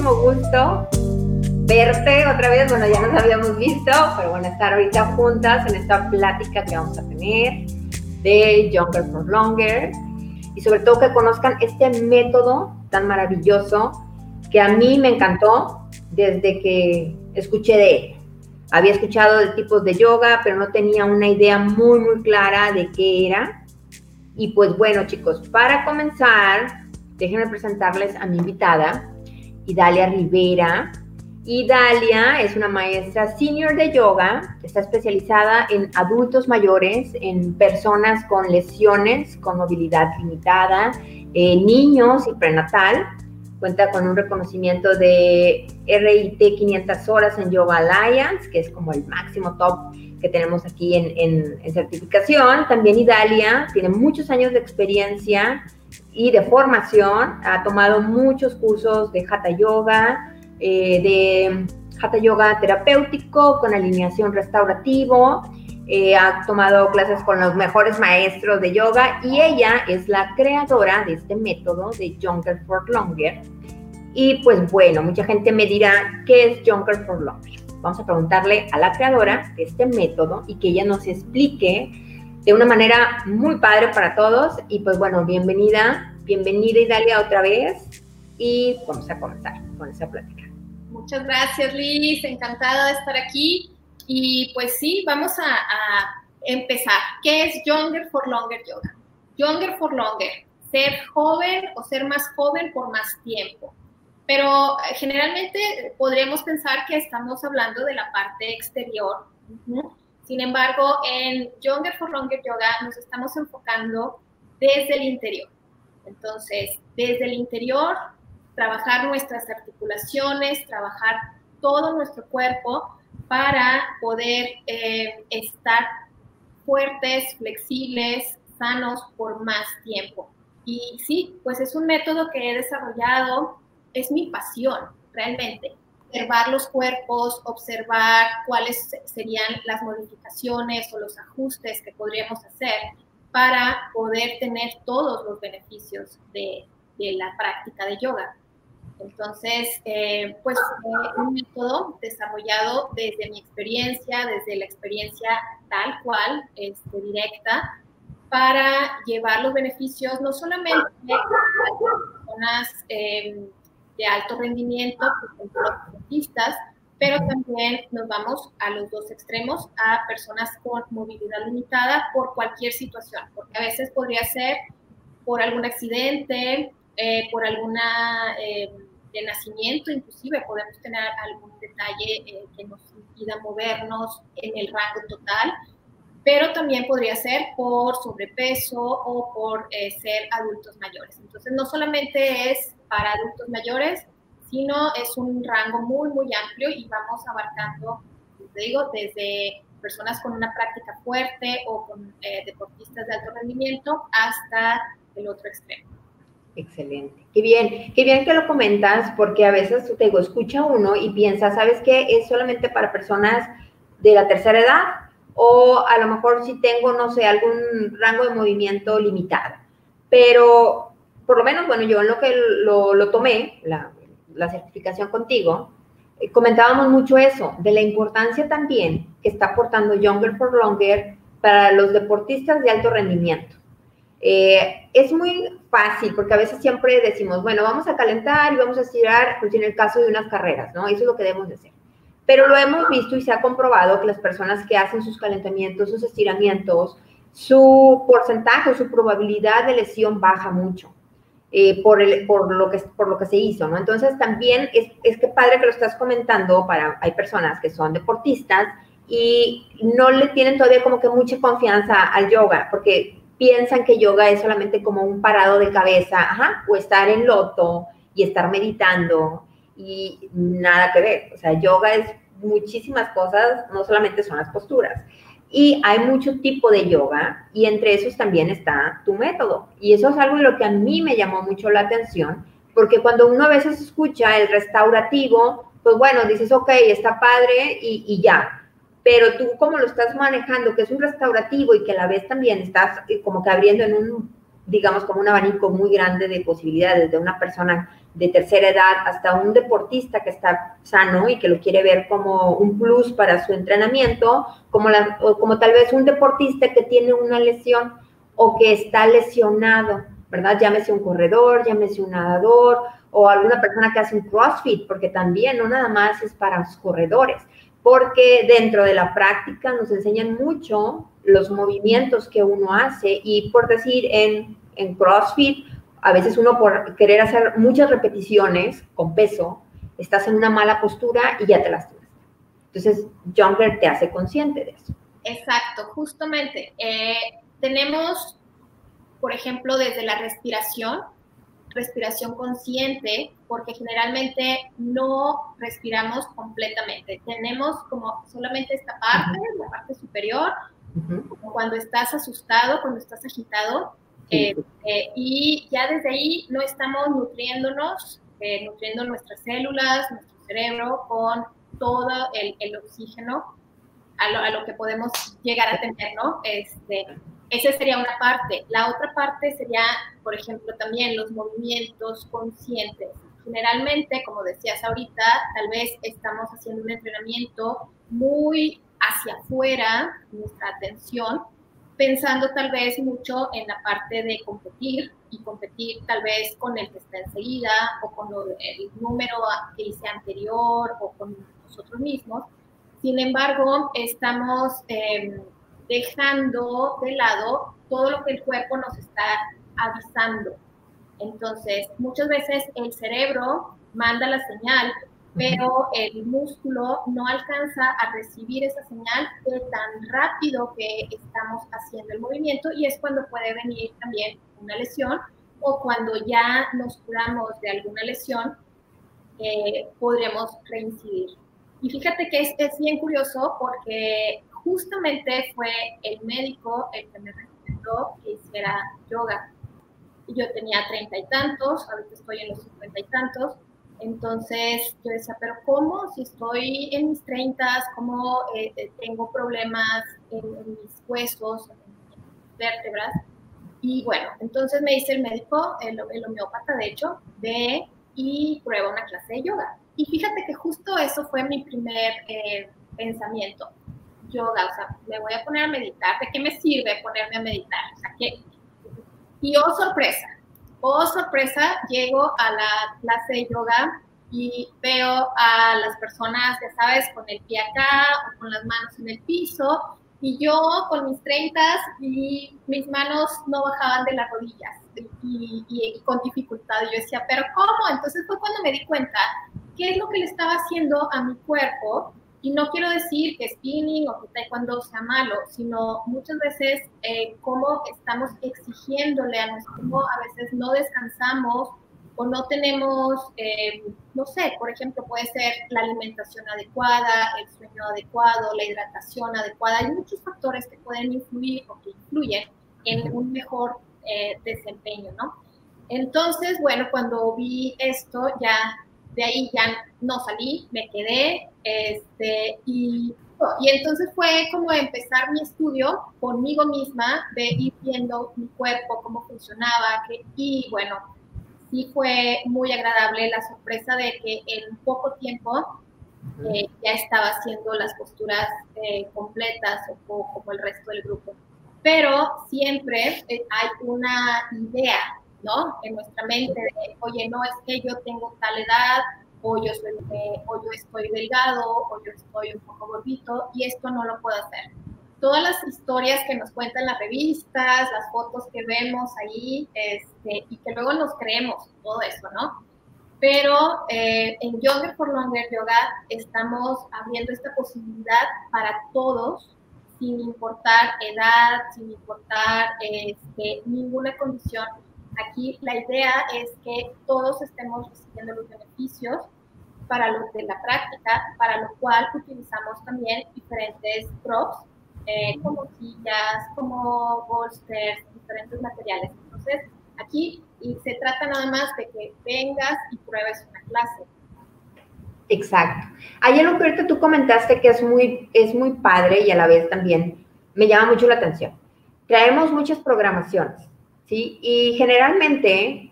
muchísimo gusto verte otra vez. Bueno, ya nos habíamos visto, pero bueno, estar ahorita juntas en esta plática que vamos a tener de Younger for Longer y sobre todo que conozcan este método tan maravilloso que a mí me encantó desde que escuché de él. Había escuchado de tipos de yoga, pero no tenía una idea muy, muy clara de qué era. Y pues bueno, chicos, para comenzar, déjenme presentarles a mi invitada, Idalia Rivera. Idalia es una maestra senior de yoga, está especializada en adultos mayores, en personas con lesiones, con movilidad limitada, eh, niños y prenatal. Cuenta con un reconocimiento de RIT 500 horas en Yoga Alliance, que es como el máximo top que tenemos aquí en, en certificación. También Idalia tiene muchos años de experiencia y de formación. Ha tomado muchos cursos de Hatha Yoga, eh, de Hatha Yoga terapéutico con alineación restaurativo. Eh, ha tomado clases con los mejores maestros de yoga y ella es la creadora de este método de Younger for Longer. Y pues bueno, mucha gente me dirá, ¿qué es Younger for Longer? Vamos a preguntarle a la creadora de este método y que ella nos explique de una manera muy padre para todos. Y pues bueno, bienvenida, bienvenida Idalia otra vez y vamos a comenzar con esa plática. Muchas gracias Liz, encantada de estar aquí. Y pues sí, vamos a, a empezar. ¿Qué es Younger for Longer Yoga? Younger for Longer, ser joven o ser más joven por más tiempo. Pero eh, generalmente podríamos pensar que estamos hablando de la parte exterior. Sin embargo, en Younger for Longer Yoga nos estamos enfocando desde el interior. Entonces, desde el interior, trabajar nuestras articulaciones, trabajar todo nuestro cuerpo para poder eh, estar fuertes, flexibles, sanos por más tiempo. Y sí, pues es un método que he desarrollado, es mi pasión, realmente observar los cuerpos, observar cuáles serían las modificaciones o los ajustes que podríamos hacer para poder tener todos los beneficios de, la práctica de yoga. Entonces, eh, pues fue un método desarrollado desde mi experiencia, desde la experiencia tal cual, este, directa, para llevar los beneficios no solamente a las personas eh, de alto rendimiento, por deportistas, pero también nos vamos a los dos extremos, a personas con movilidad limitada por cualquier situación, porque a veces podría ser por algún accidente, eh, por alguna eh, de nacimiento, inclusive podemos tener algún detalle eh, que nos impida movernos en el rango total, pero también podría ser por sobrepeso o por ser adultos mayores. Entonces, no solamente es para adultos mayores, sino es un rango muy, muy amplio y vamos abarcando, te digo, desde personas con una práctica fuerte o con eh, deportistas de alto rendimiento hasta el otro extremo. Excelente. Qué bien, qué bien que lo comentas, porque a veces te digo, escucha uno y piensa, ¿sabes qué? Es solamente para personas de la tercera edad o a lo mejor si tengo, no sé, algún rango de movimiento limitado. Pero por lo menos, bueno, yo en lo que lo, lo tomé, la, la, certificación contigo, eh, comentábamos mucho eso, de la importancia también que está aportando Younger for Longer para los deportistas de alto rendimiento. Eh, es muy fácil porque a veces siempre decimos, bueno, vamos a calentar y vamos a estirar, pues en el caso de unas carreras, ¿no? Eso es lo que debemos de hacer. Pero lo hemos visto y se ha comprobado que las personas que hacen sus calentamientos, sus estiramientos, su porcentaje, su probabilidad de lesión baja mucho. Eh, por, el, por, lo que, por lo que se hizo, ¿no? Entonces también es, es que padre que lo estás comentando para, hay personas que son deportistas y no le tienen todavía como que mucha confianza al yoga, porque piensan que yoga es solamente como un parado de cabeza, ajá, o estar en loto y estar meditando y nada que ver, o sea, yoga es muchísimas cosas, no solamente son las posturas. Y hay mucho tipo de yoga y entre esos también está tu método. Y eso es algo de lo que a mí me llamó mucho la atención, porque cuando uno a veces escucha el restaurativo, pues bueno, dices, ok, está padre y, y ya. Pero tú como lo estás manejando, que es un restaurativo y que a la vez también estás eh, como que abriendo en un, digamos, como un abanico muy grande de posibilidades de una persona de tercera edad hasta un deportista que está sano y que lo quiere ver como un plus para su entrenamiento, como, la, como tal vez un deportista que tiene una lesión o que está lesionado, ¿verdad? Llámese un corredor, llámese un nadador o alguna persona que hace un CrossFit, porque también no nada más es para los corredores, porque dentro de la práctica nos enseñan mucho los movimientos que uno hace y por decir en, en CrossFit a veces uno por querer hacer muchas repeticiones con peso, estás en una mala postura y ya te lastimas. Entonces, Junker te hace consciente de eso. Exacto, justamente. Eh, tenemos, por ejemplo, desde la respiración, respiración consciente, porque generalmente no respiramos completamente. Tenemos como solamente esta parte, la parte superior, cuando estás asustado, cuando estás agitado, eh, eh, y ya desde ahí no estamos nutriéndonos, eh, nutriendo nuestras células, nuestro cerebro con todo el, el oxígeno a lo, a lo, que podemos llegar a tener, ¿no? Este, esa sería una parte. La otra parte sería, por ejemplo, también los movimientos conscientes. Generalmente, como decías ahorita, tal vez estamos haciendo un entrenamiento muy hacia afuera, nuestra atención, pensando tal vez mucho en la parte de competir y competir tal vez con el que está enseguida o con el número que hice anterior o con nosotros mismos. Sin embargo, estamos em, dejando de lado todo lo que el cuerpo nos está avisando. Entonces, muchas veces el cerebro manda la señal pero el músculo no alcanza a recibir esa señal de tan rápido que estamos haciendo el movimiento y es cuando puede venir también una lesión o cuando ya nos curamos de alguna lesión, eh, podremos reincidir. Y fíjate que es, es, bien curioso porque justamente fue el médico el que me recomendó que hiciera yoga. Yo tenía treinta y tantos, ahorita estoy en los cincuenta y tantos, entonces yo decía, pero ¿cómo? Si estoy en mis 30, ¿cómo eh, eh, tengo problemas en, mis huesos, en mis vértebras? Y bueno, entonces me dice el médico, el, el homeópata de hecho, ve y prueba una clase de yoga. Y fíjate que justo eso fue mi primer eh, pensamiento. Yoga, o sea, me voy a poner a meditar. ¿De qué me sirve ponerme a meditar? O sea, que, y oh sorpresa, oh sorpresa, llego a la clase de yoga y veo a las personas, ya sabes, con el pie acá o con las manos en el piso, y yo con mis treintas y mis manos no bajaban de las rodillas y, y, con dificultad. Y yo decía, ¿pero cómo? Entonces fue cuando me di cuenta qué es lo que le estaba haciendo a mi cuerpo y no quiero decir que spinning o que taekwondo sea malo, sino muchas veces eh, cómo estamos exigiéndole a nuestro cómo a veces no descansamos o no tenemos, eh, no sé, por ejemplo, puede ser la alimentación adecuada, el sueño adecuado, la hidratación adecuada. Hay muchos factores que pueden influir o que influyen en un mejor eh, desempeño, ¿no? Entonces, bueno, cuando vi esto, ya de ahí ya no salí, me quedé, este, y, y entonces fue como empezar mi estudio conmigo misma, de ir viendo mi cuerpo, cómo funcionaba, que, y bueno, sí fue muy agradable la sorpresa de que en poco tiempo eh, ya estaba haciendo las posturas eh, completas o, como el resto del grupo. Pero siempre eh, hay una idea, ¿no? En nuestra mente de, oye, no es que yo tengo tal edad, o yo, soy, o yo estoy delgado, o yo estoy un poco gordito, y esto no lo puedo hacer. Todas las historias que nos cuentan las revistas, las fotos que vemos ahí, este, y que luego nos creemos todo eso, ¿no? Pero eh, en Yoga for Longer Yoga estamos abriendo esta posibilidad para todos, sin importar edad, sin importar este, ninguna condición, Aquí la idea es que todos estemos recibiendo los beneficios para los de la práctica, para lo cual utilizamos también diferentes props, eh, como sillas, como bolsters, diferentes materiales. Entonces, aquí se trata nada más de que vengas y pruebes una clase. Exacto. Hay algo que ahorita tú comentaste que es muy, es muy padre y a la vez también me llama mucho la atención. Traemos muchas programaciones ¿sí? Y generalmente,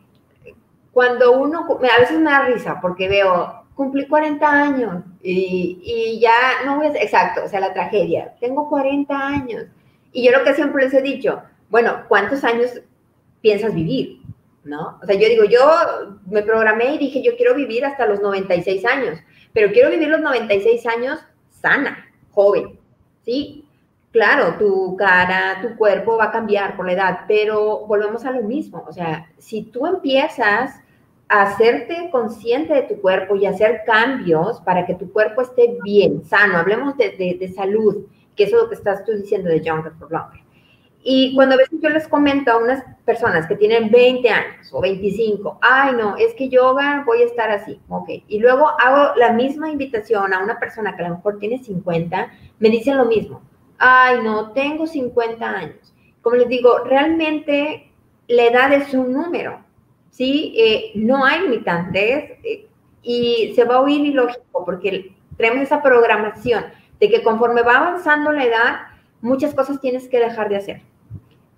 cuando uno, a veces me da risa porque veo, cumplí 40 años y, ya no voy exacto, o sea, la tragedia, tengo 40 años. Y yo lo que siempre les he dicho, bueno, ¿cuántos años piensas vivir? ¿No? O sea, yo digo, yo me programé y dije, yo quiero vivir hasta los 96 años, pero quiero vivir los 96 años sana, joven, ¿sí? Claro, tu cara, tu cuerpo va a cambiar por la edad, pero volvemos a lo mismo. O sea, si tú empiezas a hacerte consciente de tu cuerpo y hacer cambios para que tu cuerpo esté bien, sano, hablemos de, de, salud, que eso es lo que estás tú diciendo de Younger for Longer. Y cuando a veces yo les comento a unas personas que tienen 20 años o 25, ay no, es que yoga voy a estar así, ok. Y luego hago la misma invitación a una persona que a lo mejor tiene 50, me dicen lo mismo ay, no, tengo 50 años. Como les digo, realmente la edad es un número, ¿sí? Eh, no hay limitantes eh, y se va a oír ilógico porque tenemos esa programación de que conforme va avanzando la edad, muchas cosas tienes que dejar de hacer.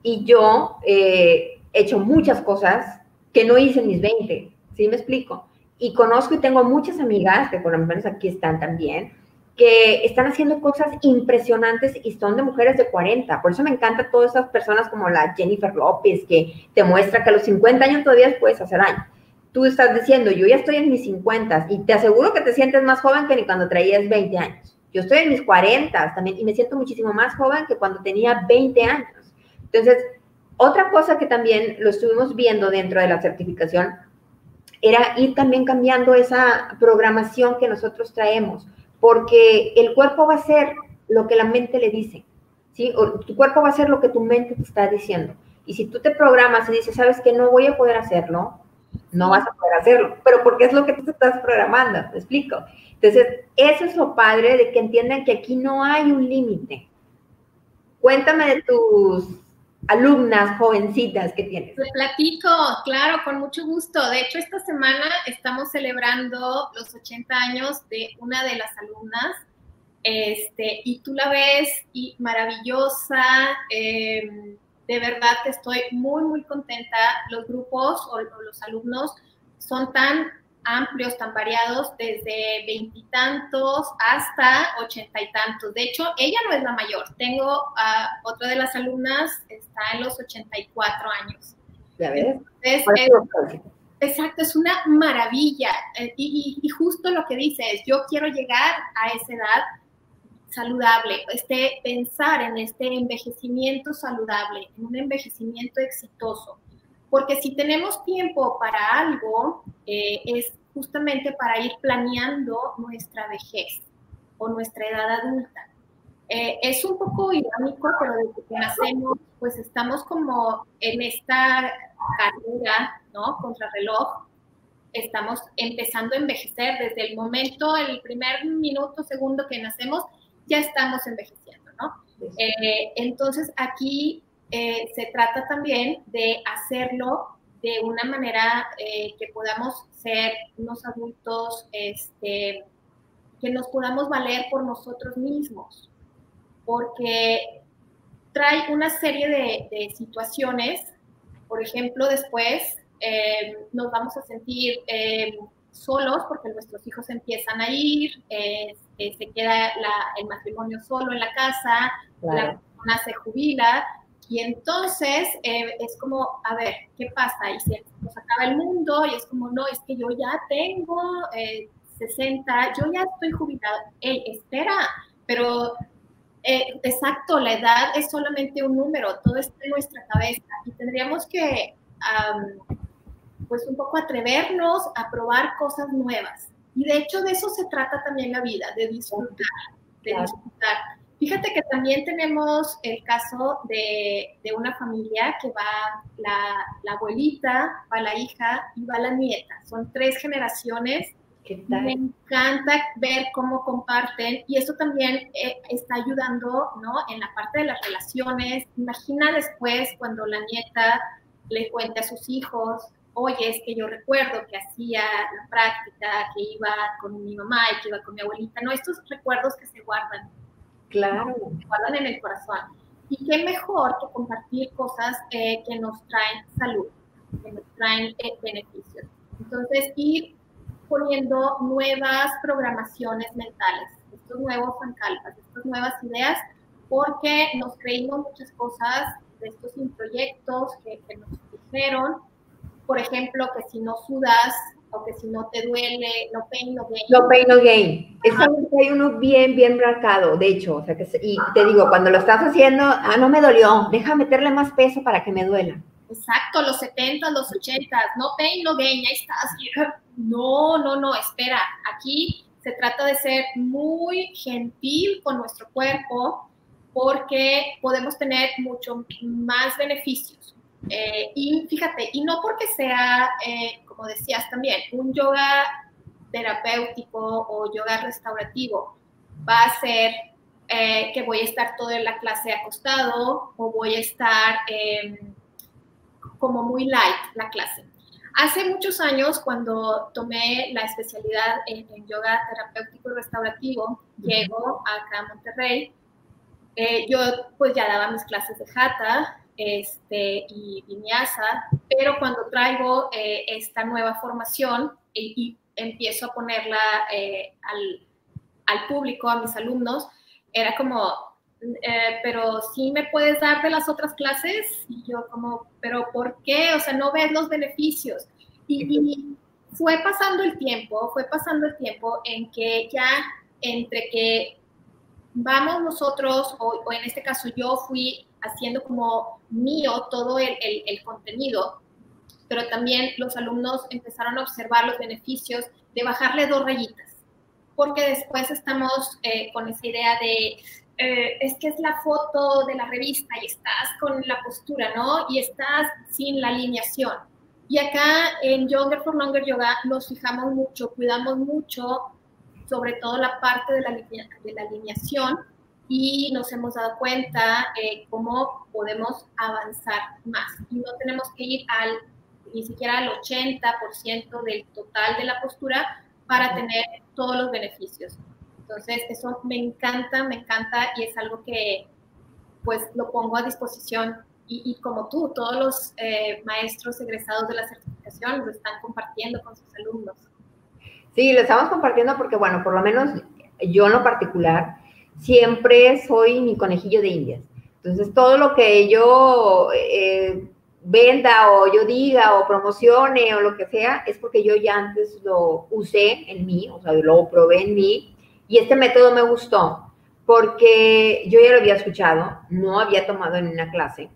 Y yo eh, he hecho muchas cosas que no hice en mis 20, ¿sí me explico? Y conozco y tengo muchas amigas, que por lo menos aquí están también, que están haciendo cosas impresionantes y son de mujeres de 40. Por eso me encanta todas esas personas como la Jennifer López, que te muestra que a los 50 años todavía puedes hacer daño. Tú estás diciendo, yo ya estoy en mis 50 y te aseguro que te sientes más joven que ni cuando traías 20 años. Yo estoy en mis 40 también y me siento muchísimo más joven que cuando tenía 20 años. Entonces, otra cosa que también lo estuvimos viendo dentro de la certificación era ir también cambiando esa programación que nosotros traemos porque el cuerpo va a ser lo que la mente le dice, ¿sí? O tu cuerpo va a ser lo que tu mente te está diciendo. Y si tú te programas y dices, sabes que no voy a poder hacerlo, no vas a poder hacerlo, pero porque es lo que tú estás programando, ¿te explico? Entonces, eso es lo padre de que entiendan que aquí no hay un límite. Cuéntame de tus alumnas jovencitas que tienes? Te platico, claro, con mucho gusto. De hecho, esta semana estamos celebrando los 80 años de una de las alumnas. Este, y tú la ves y maravillosa. Em, de verdad que estoy muy, muy contenta. Los grupos o los alumnos son tan amplios, tan variados, desde veintitantos hasta ochenta y tantos. De hecho, ella no es la mayor. Tengo a otra de las alumnas, está en los 84 años. ¿Ya ves? exacto, es una maravilla. Eh, y, y, justo lo que dice es, yo quiero llegar a esa edad saludable, este, pensar en este envejecimiento saludable, en un envejecimiento exitoso porque si tenemos tiempo para algo, eh, es justamente para ir planeando nuestra vejez o nuestra edad adulta. Eh, es un poco irónico, pero desde que nacemos, pues estamos como en esta carrera, ¿no? Contra reloj. Estamos empezando a envejecer desde el momento, el primer minuto, segundo que nacemos, ya estamos envejeciendo, ¿no? Eh, entonces aquí eh, se trata también de hacerlo de una manera eh, que podamos ser unos adultos, este, que nos podamos valer por nosotros mismos, porque trae una serie de, situaciones, por ejemplo, después eh, nos vamos a sentir solos porque nuestros hijos empiezan a ir, se queda el matrimonio solo en la casa, la persona se jubila y entonces eh, es como, a ver, ¿qué pasa? Y se nos acaba el mundo y es como, no, es que yo ya tengo 60, eh, yo ya estoy jubilado. Ey, espera, pero eh, exacto, la edad es solamente un número, todo está en nuestra cabeza y tendríamos que, pues un poco atrevernos a probar cosas nuevas. Y de hecho de eso se trata también la vida, de disfrutar, de disfrutar. Fíjate que también tenemos el caso de, de una familia que va la, la, abuelita, va la hija y va la nieta. Son tres generaciones. Me encanta ver cómo comparten y eso también eh, está ayudando ¿no? en la parte de las relaciones. Imagina después cuando la nieta le cuente a sus hijos, oye, es que yo recuerdo que hacía la práctica, que iba con mi mamá y que iba con mi abuelita, ¿no? Estos recuerdos que se guardan Claro. Se guardan en el corazón. Y qué mejor que compartir cosas eh, que nos traen salud, que nos traen eh, beneficios. Entonces, ir poniendo nuevas programaciones mentales, estos nuevos fancalpas, estas nuevas ideas, porque nos creímos muchas cosas de estos proyectos que, que nos dijeron, por ejemplo, que si no sudas o que si no te duele, no pain, no gain. No pain, no gain. Es algo que hay uno bien, bien marcado, de hecho. O sea que, y te digo, cuando lo estás haciendo, ah, no me dolió, deja meterle más peso para que me duela. Exacto, los 70, los 80, no pain, no gain, ahí estás. No, no, no, espera. Aquí se trata de ser muy gentil con nuestro cuerpo porque podemos tener mucho más beneficios. Eh, y fíjate, y no porque sea, eh, como decías también, un yoga terapéutico o yoga restaurativo va a ser eh, que voy a estar toda la clase acostado o voy a estar em, como muy light la clase. Hace muchos años, cuando tomé la especialidad en, yoga terapéutico y restaurativo, llego acá a Monterrey. Eh, yo pues ya daba mis clases de Hatha este, y Vinyasa, pero cuando traigo eh, esta nueva formación y, empiezo a ponerla eh, al, al público, a mis alumnos, era como, eh, pero sí me puedes dar de las otras clases. Y yo como, pero ¿por qué? O sea, no ves los beneficios. Y, fue pasando el tiempo, fue pasando el tiempo en que ya entre que vamos nosotros, o, en este caso yo fui haciendo como mío todo el, contenido, pero también los alumnos empezaron a observar los beneficios de bajarle dos rayitas, porque después estamos eh, con esa idea de, eh, es que es la foto de la revista y estás con la postura, ¿no? Y estás sin la alineación. Y acá en Younger for Longer Yoga nos fijamos mucho, cuidamos mucho, sobre todo la parte de la, de la alineación y nos hemos dado cuenta eh, cómo podemos avanzar más. Y no tenemos que ir al ni siquiera al 80% del total de la postura para tener todos los beneficios. Entonces, eso me encanta, me encanta y es algo que pues lo pongo a disposición y, como tú, todos los eh, maestros egresados de la certificación lo están compartiendo con sus alumnos. Sí, lo estamos compartiendo porque, bueno, por lo menos yo en lo particular, siempre soy mi conejillo de indias. Entonces, todo lo que yo eh, venda o yo diga o promocione o lo que sea, es porque yo ya antes lo usé en mí, o sea, lo probé en mí y este método me gustó porque yo ya lo había escuchado, no había tomado en una clase,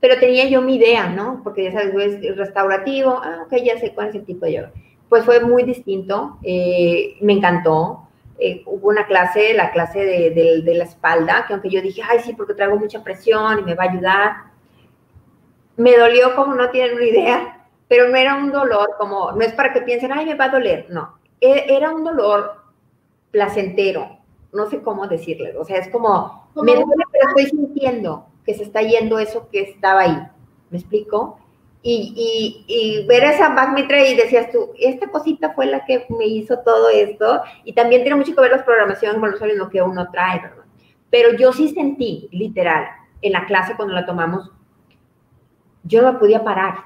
pero tenía yo mi idea, ¿no? Porque ya sabes, es restaurativo, ah, ok, ya sé cuál es el tipo de yoga. Pues fue muy distinto, eh, me encantó. Eh, hubo una clase, la clase de, de, la espalda, que aunque yo dije, ay, sí, porque traigo mucha presión y me va a ayudar, me dolió como no tienen una idea, pero no era un dolor como, no es para que piensen, ay, me va a doler, no, e, era un dolor placentero, no sé cómo decirle, o sea, es como, me duele, pero estoy sintiendo que se está yendo eso que estaba ahí, ¿me explico? Y, y, ver esa magmetra y decías tú, esta cosita fue la que me hizo todo esto, y también tiene mucho que ver las programaciones con los lo que uno trae, ¿verdad? Pero yo sí sentí, literal, en la clase cuando la tomamos, yo no podía parar,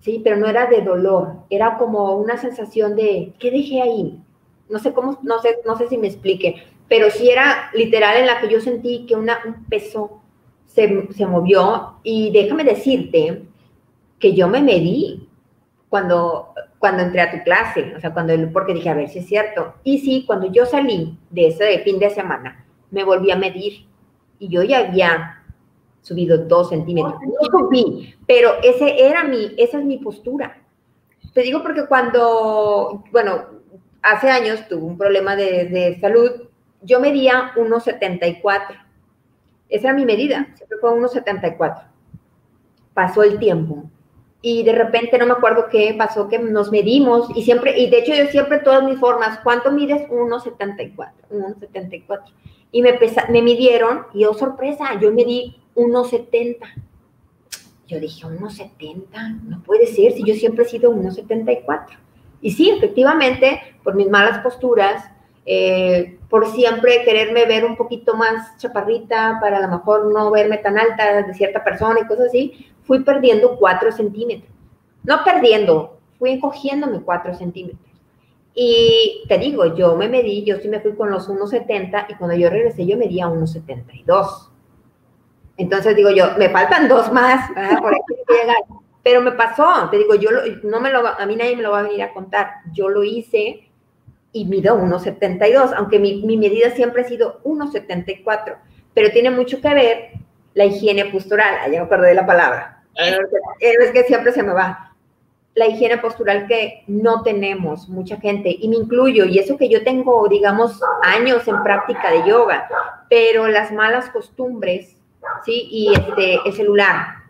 ¿sí? Pero no era de dolor, era como una sensación de, ¿qué dejé ahí? no sé cómo, no sé, no sé si me explique, pero sí era literal en la que yo sentí que una, un peso se, se movió y déjame decirte que yo me medí cuando, cuando entré a tu clase, o sea, cuando, porque dije, a ver si es cierto. Y sí, cuando yo salí de ese fin de semana, me volví a medir y yo ya había subido dos centímetros. No subí, pero ese era mi, esa es mi postura. Te digo porque cuando, bueno, hace años tuve un problema de, salud, yo medía 1,74. Esa era mi medida, siempre fue 1,74. Pasó el tiempo y de repente no me acuerdo qué pasó, que nos medimos y siempre, y de hecho yo siempre todas mis formas, ¿cuánto mides? 1,74, 1,74. Y me, me midieron y oh sorpresa, yo medí 1,70. Yo dije, 1,70, no puede ser, si yo siempre he sido 1,74. Y sí, efectivamente, por mis malas posturas, eh, por siempre quererme ver un poquito más chaparrita para a lo mejor no verme tan alta de cierta persona y cosas así, fui perdiendo cuatro centímetros. No perdiendo, fui encogiéndome 4 centímetros. Y te digo, yo me medí, yo sí me fui con los 1,70 y cuando yo regresé yo medía 1,72. Entonces digo yo, me faltan dos más, por. Pero me pasó, te digo, yo no me lo, a mí nadie me lo va a venir a contar. Yo lo hice y mido 1,72, aunque mi, mi, medida siempre ha sido 1,74, pero tiene mucho que ver la higiene postural. Allá me acordé de la palabra. Es que siempre se me va. La higiene postural que no tenemos mucha gente, y me incluyo, y eso que yo tengo, digamos, años en práctica de yoga, pero las malas costumbres, ¿sí? Y este, el celular,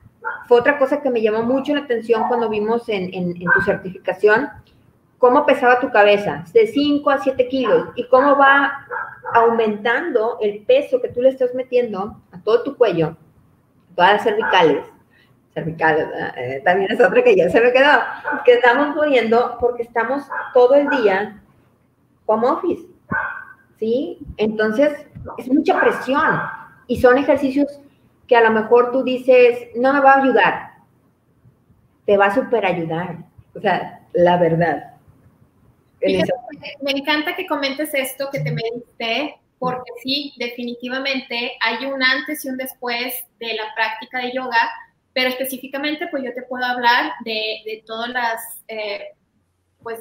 fue otra cosa que me llamó mucho la atención cuando vimos en, tu certificación cómo pesaba tu cabeza, de 5 a 7 kilos, y cómo va aumentando el peso que tú le estás metiendo a todo tu cuello, todas las cervicales, cervicales, eh, también es otra que ya se me quedó, que estamos poniendo porque estamos todo el día como office, ¿sí? Entonces, es mucha presión y son ejercicios que a lo mejor tú dices, no me va a ayudar, te va a super ayudar. O sea, la verdad. Me encanta que comentes esto, que te mediste, porque sí, definitivamente hay un antes y un después de la práctica de yoga, pero específicamente pues yo te puedo hablar de, todas las eh, pues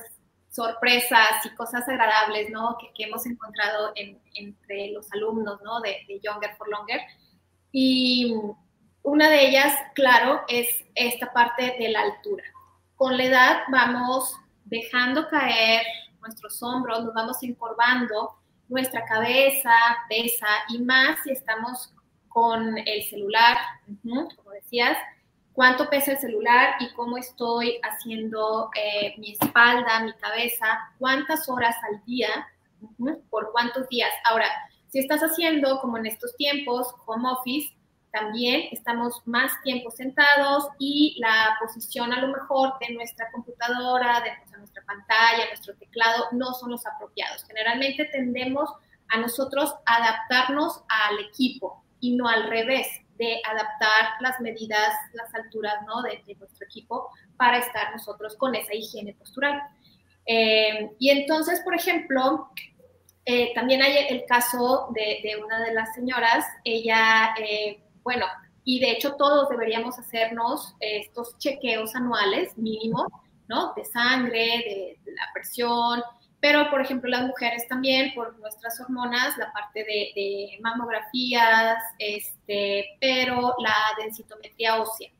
sorpresas y cosas agradables, ¿no? Que, hemos encontrado entre los alumnos, ¿no? De, de Younger for Longer. Y una de ellas, claro, es esta parte de la altura. Con la edad vamos dejando caer nuestros hombros, nos vamos encorvando, nuestra cabeza pesa y más si estamos con el celular, como decías, cuánto pesa el celular y cómo estoy haciendo eh, mi espalda, mi cabeza, cuántas horas al día, por cuántos días. Ahora, si estás haciendo, como en estos tiempos, home office, también estamos más tiempo sentados y la posición a lo mejor de nuestra computadora, de nuestra pantalla, nuestro teclado, no son los apropiados. Generalmente tendemos a nosotros adaptarnos al equipo y no al revés, de adaptar las medidas, las alturas ¿no? de, nuestro equipo para estar nosotros con esa higiene postural. Eh, y entonces, por ejemplo, eh, también hay el caso de, una de las señoras, ella, eh, bueno, y de hecho todos deberíamos hacernos estos chequeos anuales mínimos, ¿no? De sangre, de, la presión, pero por ejemplo las mujeres también por nuestras hormonas, la parte de, mamografías, este, pero la densitometría ósea.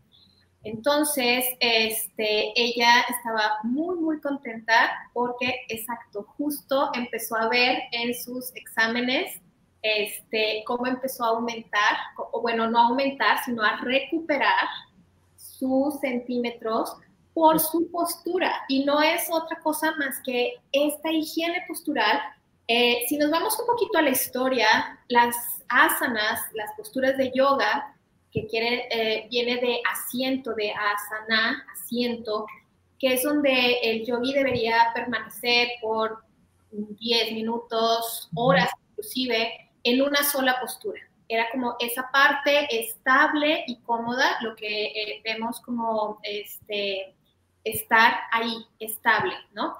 Entonces, este, ella estaba muy, muy contenta porque, exacto, justo empezó a ver en sus exámenes este, cómo empezó a aumentar, o bueno, no aumentar, sino a recuperar sus centímetros por su postura. Y no es otra cosa más que esta higiene postural. Eh, si nos vamos un poquito a la historia, las asanas, las posturas de yoga, que quiere, eh, viene de asiento, de asana, asiento, que es donde el yogi debería permanecer por 10 minutos, horas inclusive, en una sola postura. Era como esa parte estable y cómoda, lo que eh, vemos como este, estar ahí, estable, ¿no?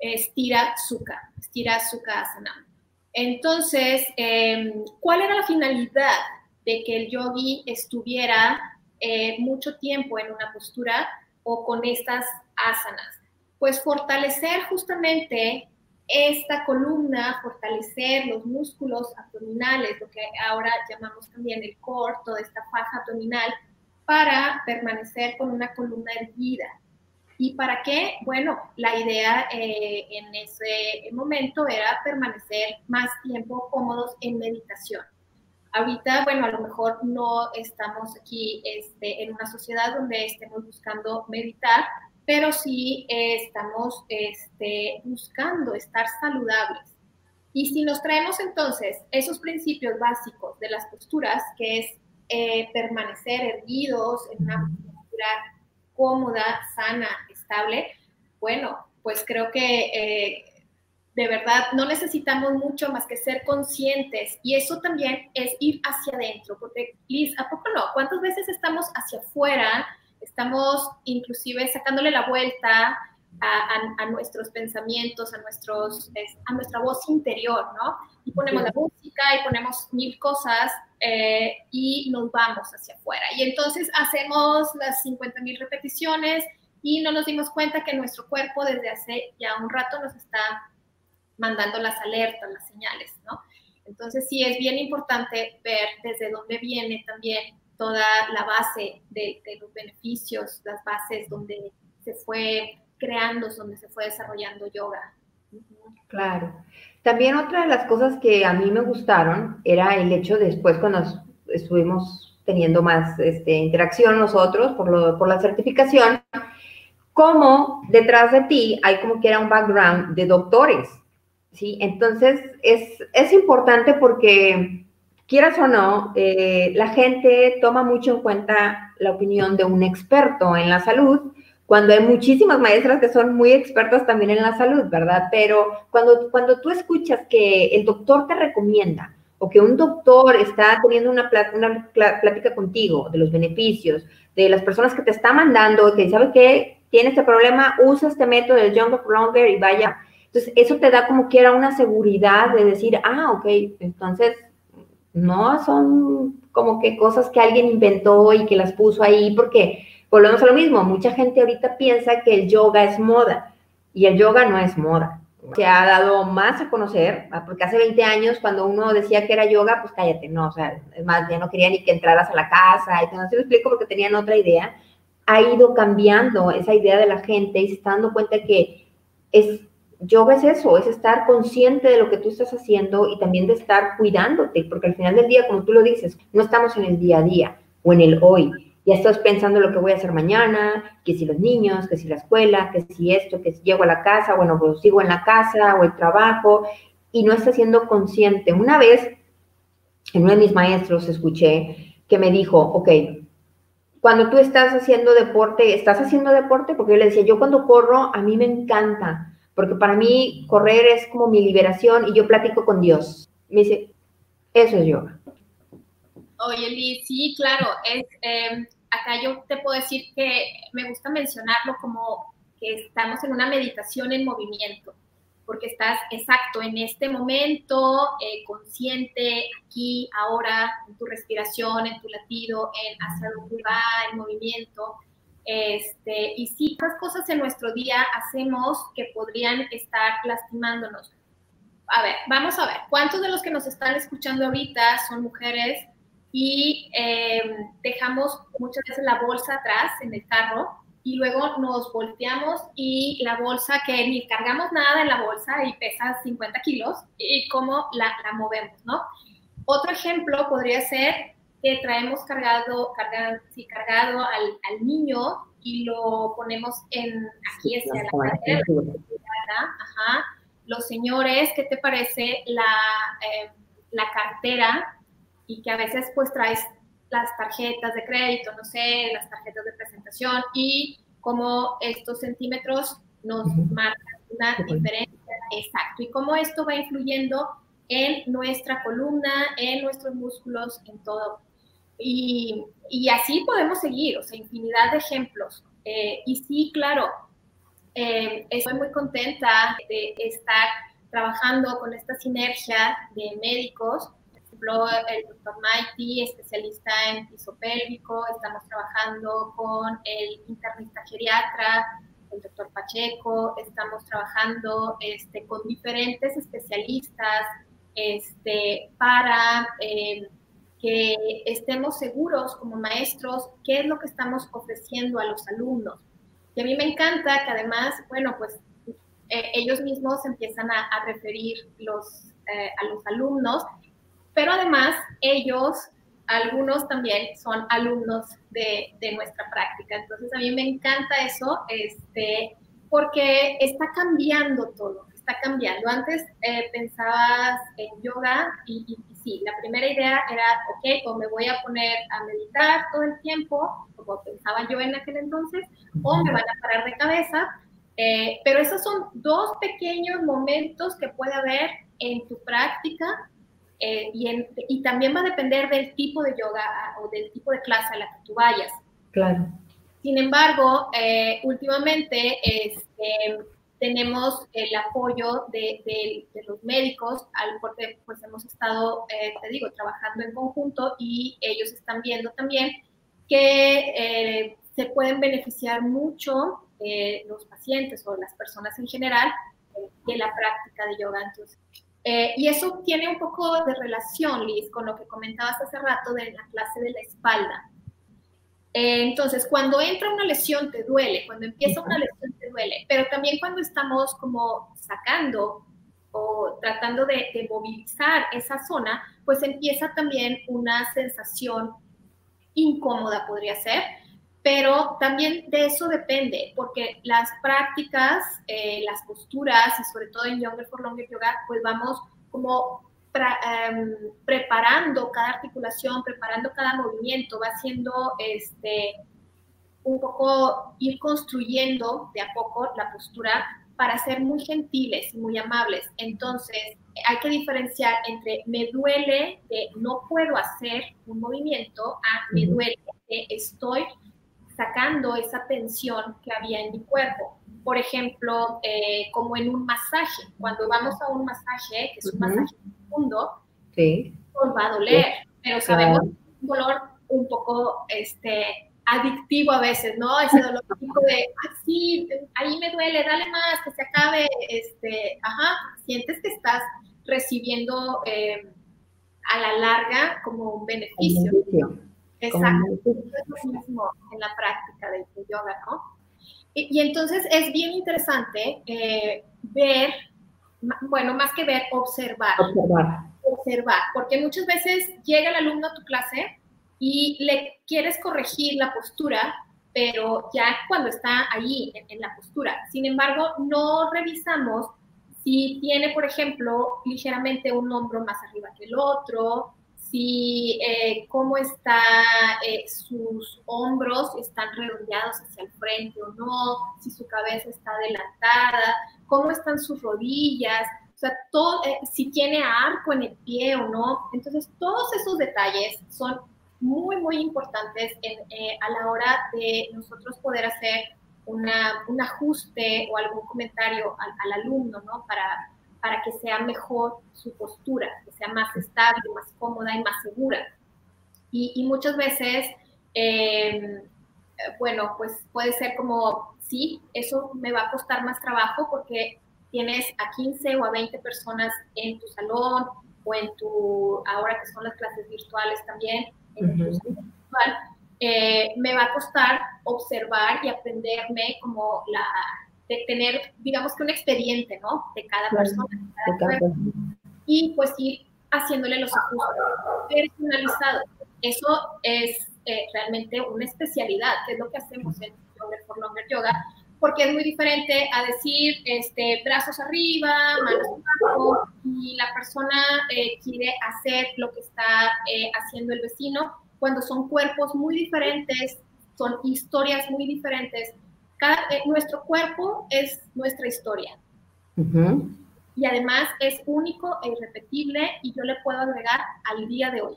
Estira sukha, estira sukha asana. Entonces, em, ¿cuál era la finalidad de que el yogi estuviera eh, mucho tiempo en una postura o con estas asanas? Pues fortalecer justamente esta columna, fortalecer los músculos abdominales, lo que ahora llamamos también el core, toda esta faja abdominal, para permanecer con una columna erguida. ¿Y para qué? Bueno, la idea eh, en ese momento era permanecer más tiempo cómodos en meditación. Ahorita, bueno, a lo mejor no estamos aquí este, en una sociedad donde estemos buscando meditar, pero sí eh, estamos este, buscando estar saludables. Y si nos traemos entonces esos principios básicos de las posturas, que es eh, permanecer erguidos en una postura cómoda, sana, estable, bueno, pues creo que eh, de verdad no necesitamos mucho más que ser conscientes y eso también es ir hacia adentro, porque Liz, ¿a poco no? ¿Cuántas veces estamos hacia afuera? Estamos inclusive sacándole la vuelta a, nuestros pensamientos, a, nuestros, a nuestra voz interior, ¿no? Y ponemos la música y ponemos mil cosas eh, y nos vamos hacia afuera. Y entonces hacemos las 50 mil repeticiones y no nos dimos cuenta que nuestro cuerpo desde hace ya un rato nos está mandando las alertas, las señales, ¿no? Entonces sí es bien importante ver desde dónde viene también toda la base de, los beneficios, las bases donde se fue creando, donde se fue desarrollando yoga. Claro. También otra de las cosas que a mí me gustaron era el hecho después cuando estuvimos teniendo más este, interacción nosotros por, lo, por la certificación, como detrás de ti hay como que era un background de doctores, ¿sí? Entonces es, es importante porque, quieras o no, eh, la gente toma mucho en cuenta la opinión de un experto en la salud, cuando hay muchísimas maestras que son muy expertas también en la salud, ¿verdad? Pero cuando, cuando tú escuchas que el doctor te recomienda o que un doctor está teniendo una, una plática contigo de los beneficios, de las personas que te está mandando, que sabe que tiene este problema, usa este método del Younger Longer y vaya. Entonces, eso te da como que era una seguridad de decir, ah, ok, entonces no son como que cosas que alguien inventó y que las puso ahí, porque volvemos a lo mismo, mucha gente ahorita piensa que el yoga es moda y el yoga no es moda. Se ha dado más a conocer, ah, porque hace 20 años cuando uno decía que era yoga, pues cállate, no, o sea, es más, ya no quería ni que entraras a la casa, y no se lo explico porque tenían otra idea. Ha ido cambiando esa idea de la gente y se está dando cuenta que es yoga es eso, es estar consciente de lo que tú estás haciendo y también de estar cuidándote, porque al final del día, como tú lo dices, no estamos en el día a día o en el hoy, ya estás pensando lo que voy a hacer mañana, que si los niños, que si la escuela, que si esto, que si llego a la casa, bueno, pues sigo en la casa o el trabajo, y no estás siendo consciente. Una vez, en uno de mis maestros, escuché que me dijo, ok, cuando tú estás haciendo deporte, ¿estás haciendo deporte? Porque yo le decía, yo cuando corro, a mí me encanta, porque para mí correr es como mi liberación y yo platico con Dios. Me dice, eso es yoga. Oye, Liz, sí, claro, es, em, acá yo te puedo decir que me gusta mencionarlo como que estamos en una meditación en movimiento, porque estás exacto en este momento, eh, consciente, aquí, ahora, en tu respiración, en tu latido, en hacia dónde va el movimiento. Este, y sí, otras cosas en nuestro día hacemos que podrían estar lastimándonos. A ver, vamos a ver, ¿cuántos de los que nos están escuchando ahorita son mujeres y em, dejamos muchas veces la bolsa atrás en el carro y luego nos volteamos y la bolsa que ni cargamos nada en la bolsa y pesa 50 kilos y cómo la, la movemos, ¿no? Otro ejemplo podría ser que traemos cargado, cargado, sí, cargado al, al, niño y lo ponemos en aquí hacia la cartera. Ajá. Los señores, ¿qué te parece la, eh, la cartera y que a veces pues traes las tarjetas de crédito, no sé, las tarjetas de presentación y cómo estos centímetros nos marcan una diferencia. Exacto. Y cómo esto va influyendo en nuestra columna, en nuestros músculos, en todo. Y, y así podemos seguir, o sea, infinidad de ejemplos. Eh, y sí, claro, eh, estoy muy contenta de estar trabajando con esta sinergia de médicos el doctor Mighty, especialista en piso pélvico, estamos trabajando con el internista geriatra, el doctor Pacheco, estamos trabajando este, con diferentes especialistas este, para eh, que estemos seguros como maestros qué es lo que estamos ofreciendo a los alumnos. Y a mí me encanta que además, bueno, pues eh, ellos mismos empiezan a, referir los, eh, a los alumnos pero además ellos, algunos también son alumnos de, de, nuestra práctica. Entonces a mí me encanta eso, este, porque está cambiando todo, está cambiando. Antes eh, pensabas en yoga y, y, sí, la primera idea era, ok, o me voy a poner a meditar todo el tiempo, como pensaba yo en aquel entonces, o me van a parar de cabeza. Eh, pero esos son dos pequeños momentos que puede haber en tu práctica eh, y, y, también va a depender del tipo de yoga ah, o del tipo de clase a la que tú vayas. Claro. Sin embargo, eh, últimamente este, tenemos el apoyo de, los médicos, al, porque pues hemos estado, eh, te digo, trabajando en conjunto y ellos están viendo también que eh, se pueden beneficiar mucho eh, los pacientes o las personas en general de la práctica de yoga. Entonces, y eso tiene un poco de relación, Liz, con lo que comentabas hace rato de la clase de la espalda. Entonces, cuando entra una lesión te duele, cuando empieza una lesión te duele, pero también cuando estamos como sacando o tratando de, de, movilizar esa zona, pues empieza también una sensación incómoda, podría ser, pero también de eso depende, porque las prácticas, eh, las posturas y sobre todo en Younger for Longer Yoga, pues vamos como em, preparando cada articulación, preparando cada movimiento, va siendo este, un poco ir construyendo de a poco la postura para ser muy gentiles y muy amables. Entonces, hay que diferenciar entre me duele de no puedo hacer un movimiento a me duele que estoy sacando esa tensión que había en mi cuerpo. Por ejemplo, eh, como en un masaje. Cuando vamos a un masaje, que es un masaje profundo, sí. nos va a doler, pero sabemos que es un dolor un poco este, adictivo a veces, ¿no? Ese dolor tipo de, ah, sí, ahí me duele, dale más, que se acabe, este, ajá, sientes que estás recibiendo eh, a la larga como un beneficio. Exacto, es lo mismo en la práctica del yoga, ¿no? Y, entonces es bien interesante eh, ver, bueno, más que ver, observar. Observar. Observar, porque muchas veces llega el alumno a tu clase y le quieres corregir la postura, pero ya cuando está ahí en, la postura. Sin embargo, no revisamos si tiene, por ejemplo, ligeramente un hombro más arriba que el otro, si eh, cómo está eh, sus hombros, están redondeados hacia el frente o no, si su cabeza está adelantada, cómo están sus rodillas, o sea, todo, eh, si tiene arco en el pie o no. Entonces, todos esos detalles son muy, muy importantes eh, a la hora de nosotros poder hacer una, un ajuste o algún comentario al, alumno, ¿no? Para, para que sea mejor su postura, que sea más estable, más cómoda y más segura. Y, y muchas veces, em, bueno, pues puede ser como, sí, eso me va a costar más trabajo porque tienes a 15 o a 20 personas en tu salón o en tu, ahora que son las clases virtuales también, eh, me va a costar observar y aprenderme como la, de tener, digamos que un expediente, ¿no? De cada persona. y pues ir haciéndole los ajustes personalizados. Eso es eh, realmente una especialidad, que es lo que hacemos en Longer for Longer Yoga, porque es muy diferente a decir este, brazos arriba, manos abajo, y la persona eh, quiere hacer lo que está eh, haciendo el vecino, cuando son cuerpos muy diferentes, son historias muy diferentes. Cada, eh, nuestro cuerpo es nuestra historia. Y además es único e irrepetible y yo le puedo agregar al día de hoy.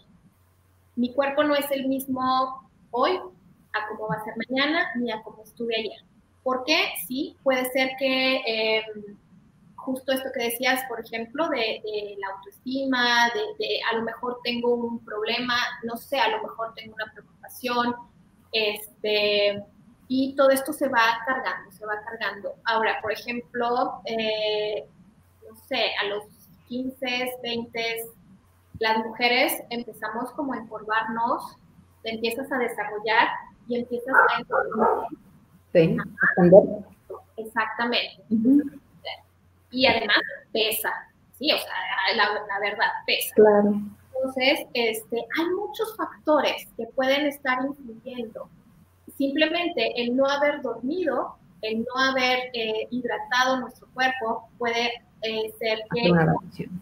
Mi cuerpo no es el mismo hoy a cómo va a ser mañana ni a cómo estuve ayer. ¿Por qué? Sí, puede ser que em, justo esto que decías, por ejemplo, de, la autoestima, de, a lo mejor tengo un problema, no sé, a lo mejor tengo una preocupación, este, y todo esto se va cargando, se va cargando. Ahora, por ejemplo, eh, no sé, a los 15, 20, las mujeres empezamos como a encorvarnos, te empiezas a desarrollar y empiezas a Sí, Exactamente. Y además pesa, sí, o sea, la, verdad, pesa. Claro. Entonces, este, hay muchos factores que pueden estar influyendo. Simplemente el no haber dormido, el no haber eh, hidratado nuestro cuerpo puede eh, ser que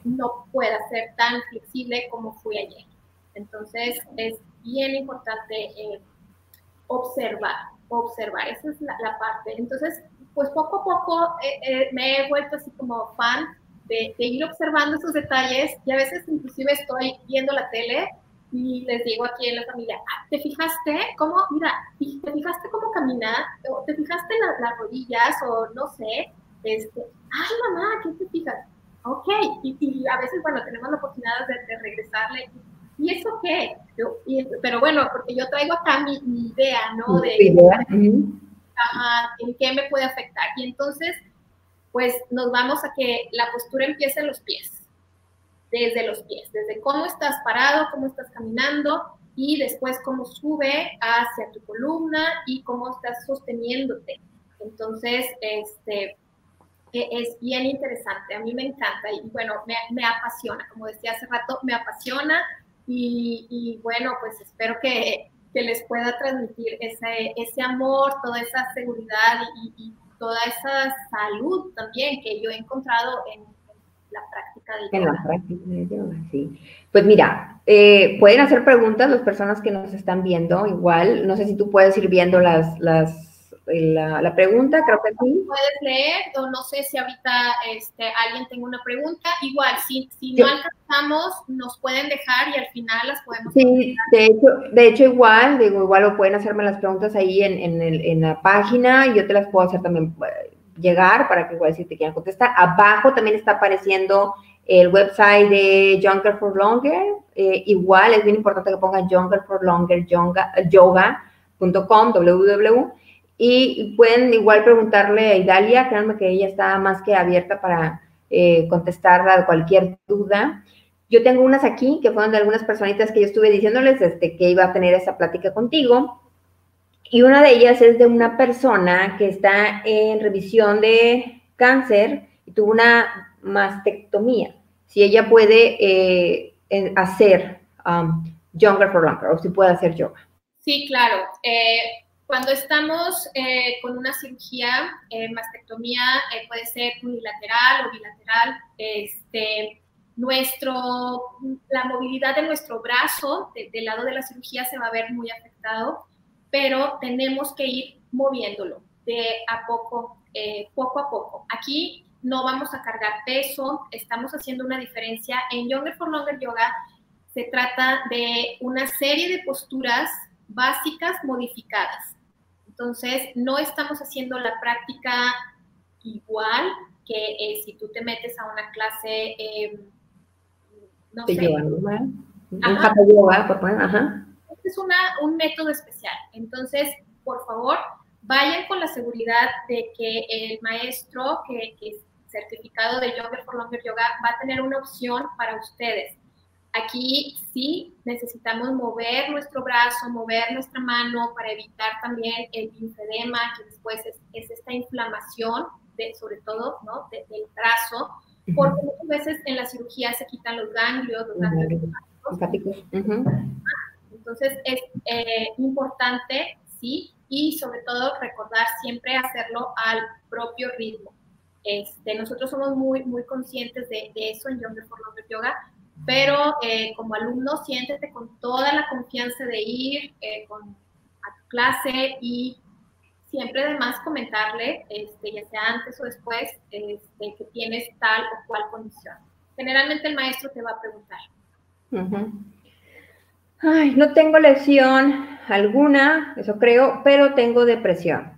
no pueda ser tan flexible como fue ayer. Entonces, es bien importante eh, observar, observar, esa es la, parte. Entonces, pues poco a poco eh, eh, me he vuelto así como fan de, ir observando esos detalles y a veces inclusive estoy viendo la tele y les digo aquí en la familia, ah, ¿te fijaste cómo, mira, te fijaste cómo camina? ¿O ¿Te fijaste las, las rodillas? O no sé, este, ay mamá, ¿qué te fijas? Ok, y, a veces, bueno, tenemos la oportunidad de, regresarle, ¿y eso qué? pero bueno, porque yo traigo acá mi, idea, ¿no? De, en qué me puede afectar. Y entonces, pues nos vamos a que la postura empiece en los pies desde los pies, desde cómo estás parado, cómo estás caminando y después cómo sube hacia tu columna y cómo estás sosteniéndote. Entonces, este, e, es bien interesante, a mí me encanta y bueno, me, apasiona, como decía hace rato, me apasiona y, bueno, pues espero que, les pueda transmitir ese, ese amor, toda esa seguridad y, y toda esa salud también que yo he encontrado en la práctica de yoga. En la práctica de yoga, sí. Pues mira, eh, pueden hacer preguntas las personas que nos están viendo, igual, no sé si tú puedes ir viendo las, las la, pregunta, creo que sí. Puedes leer, o no sé si ahorita este, alguien tenga una pregunta. Igual, si, si no alcanzamos, nos pueden dejar y al final las podemos. Sí, de hecho, de hecho, igual, digo, igual o pueden hacerme las preguntas ahí en, en, el, en la página y yo te las puedo hacer también llegar para que igual si te quieran contestar. Abajo también está apareciendo el website de Younger for Longer. Eh, igual es bien importante que pongan Younger for Longer yoga.com, www. Y pueden igual preguntarle a Idalia, créanme que ella está más que abierta para eh, contestar a cualquier duda. Yo tengo unas aquí que fueron de algunas personitas que yo estuve diciéndoles este, que iba a tener esa plática contigo. Y una de ellas es de una persona que está en revisión de cáncer y tuvo una mastectomía. Si ella puede eh, hacer um, Younger for Longer o si puede hacer yoga. Sí, claro. Eh, cuando estamos eh, con una cirugía, mastectomía puede ser unilateral o bilateral. Este, nuestro, la movilidad de nuestro brazo del lado de la cirugía se va a ver muy afectado pero tenemos que ir moviéndolo de a poco, eh, poco a poco. Aquí no vamos a cargar peso, estamos haciendo una diferencia. En Younger for Longer Yoga se trata de una serie de posturas básicas modificadas. Entonces, no estamos haciendo la práctica igual que eh, si tú te metes a una clase, eh, no sé. Un yoga, por poner, ajá es una, un método especial. Entonces, por favor, vayan con la seguridad de que el maestro que, es certificado de Yoga for Longer Yoga va a tener una opción para ustedes. Aquí sí necesitamos mover nuestro brazo, mover nuestra mano para evitar también el linfedema, que después es, esta inflamación, de, sobre todo ¿no? del brazo, porque muchas veces en la cirugía se quitan los ganglios, los ganglios entonces es eh, importante, sí, y sobre todo recordar siempre hacerlo al propio ritmo. Este, nosotros somos muy, muy conscientes de, eso en Younger for Longer Yoga, pero eh, como alumno siéntete con toda la confianza de ir eh, con, a tu clase y siempre además comentarle, este, ya sea antes o después, este, que tienes tal o cual condición. Generalmente el maestro te va a preguntar. Ay, no tengo lesión alguna, eso creo, pero tengo depresión.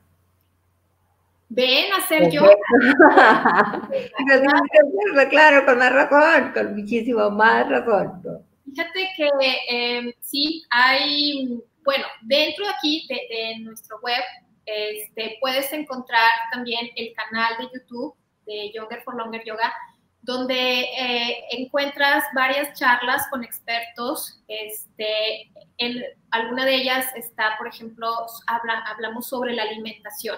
Ven a hacer yo. claro, con más razón, con muchísimo más razón. Fíjate que em, sí, hay, bueno, dentro de aquí de, nuestro web, este, puedes encontrar también el canal de YouTube de Younger for Longer Yoga, donde eh, encuentras varias charlas con expertos. Este, en alguna de ellas está, por ejemplo, habla, hablamos sobre la alimentación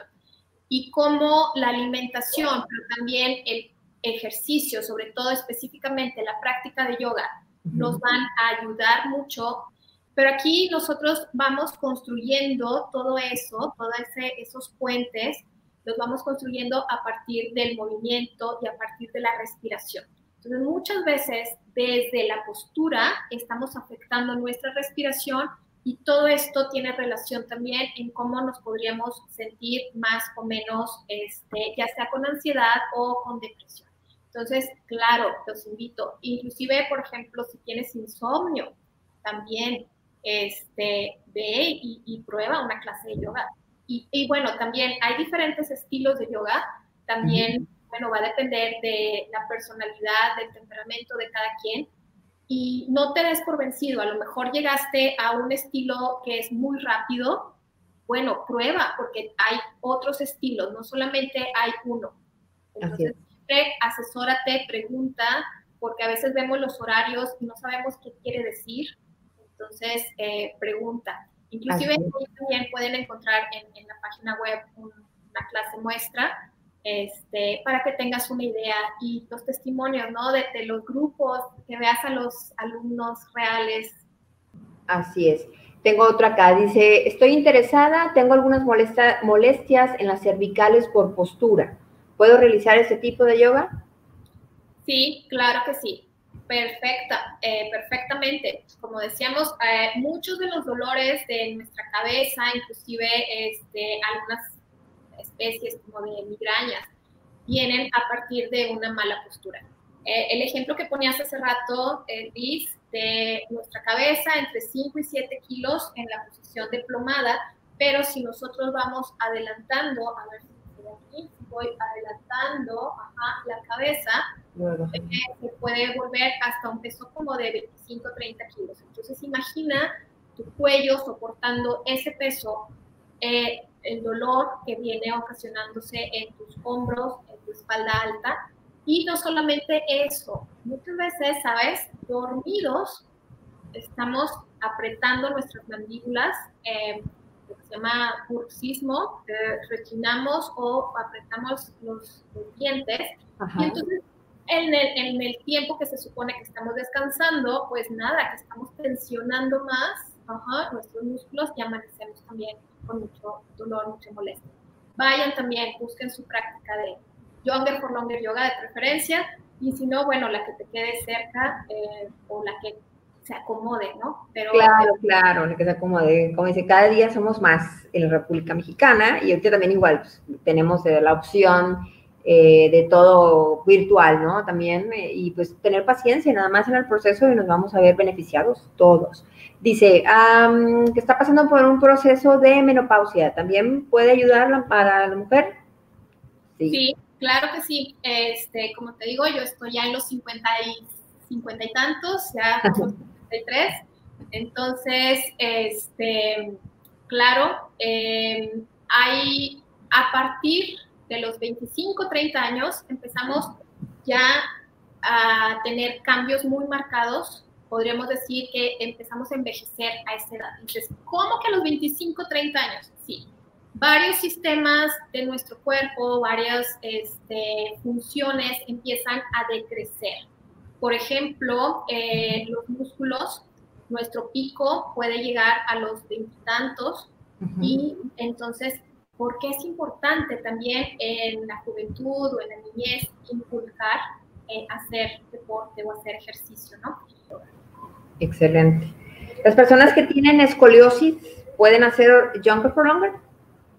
y cómo la alimentación, pero también el ejercicio, sobre todo específicamente la práctica de yoga, nos van a ayudar mucho. Pero aquí nosotros vamos construyendo todo eso, todos esos puentes los vamos construyendo a partir del movimiento y a partir de la respiración. Entonces, muchas veces desde la postura estamos afectando nuestra respiración y todo esto tiene relación también en cómo nos podríamos sentir más o menos, este, ya sea con ansiedad o con depresión. Entonces, claro, los invito, inclusive, por ejemplo, si tienes insomnio, también este, ve y, prueba una clase de yoga. Y, bueno, también hay diferentes estilos de yoga. También, bueno, va a depender de la personalidad, del temperamento de cada quien. Y no te des por vencido. A lo mejor llegaste a un estilo que es muy rápido. Bueno, prueba, porque hay otros estilos, no solamente hay uno. Entonces, siempre asesórate, pregunta, porque a veces vemos los horarios y no sabemos qué quiere decir. Entonces, eh, pregunta. Inclusive también pueden encontrar en, la página web una clase muestra este, para que tengas una idea y los testimonios, ¿no? De, de, los grupos, que veas a los alumnos reales. Así es. Tengo otra acá, dice, estoy interesada, tengo algunas molestias en las cervicales por postura. ¿Puedo realizar este tipo de yoga? Sí, claro que sí. Perfecta, eh, perfectamente. Como decíamos, eh, muchos de los dolores de nuestra cabeza, inclusive este, algunas especies como de migrañas, vienen a partir de una mala postura. Eh, el ejemplo que ponías hace rato, Liz, de nuestra cabeza entre 5 y 7 kilos en la posición de plomada, pero si nosotros vamos adelantando, a ver si aquí, voy adelantando la cabeza, se puede volver hasta un peso como de 25 30 kilos. Entonces imagina tu cuello soportando ese peso, eh, el dolor que viene ocasionándose en tus hombros, en tu espalda alta. Y no solamente eso, muchas veces, ¿sabes? Dormidos, estamos apretando nuestras mandíbulas, eh, lo que se llama bruxismo, eh, rechinamos o apretamos los, dientes. Y entonces en el, en el, tiempo que se supone que estamos descansando, pues nada, que estamos tensionando más nuestros músculos y amanecemos también con mucho dolor, mucha molestia. Vayan también, busquen su práctica de Younger for Longer Yoga de preferencia y si no, bueno, la que te quede cerca eh, o la que se acomode, ¿no? Pero, claro, claro, la que se acomode. Como dice, cada día somos más en la República Mexicana y ahorita también igual pues, tenemos eh, la opción eh, de todo virtual, ¿no? También, eh, y pues tener paciencia nada más en el proceso y nos vamos a ver beneficiados todos. Dice que está pasando por un proceso de menopausia. ¿También puede ayudar para la mujer? Sí. claro que sí. Este, como te digo, yo estoy ya en los 50 y, 50 y tantos, ya 53. Entonces, este, claro, eh, hay a partir de los 25, 30 años empezamos ya a tener cambios muy marcados. Podríamos decir que empezamos a envejecer a esa edad. Entonces, ¿cómo que a los 25, 30 años? Sí. Varios sistemas de nuestro cuerpo, varias este, funciones empiezan a decrecer. Por ejemplo, eh, los músculos, nuestro pico puede llegar a los veintitantos y entonces ¿Por qué es importante también en la juventud o en la niñez inculcar eh, hacer deporte o hacer ejercicio, ¿no? Excelente. ¿Las personas que tienen escoliosis pueden hacer Younger for Longer?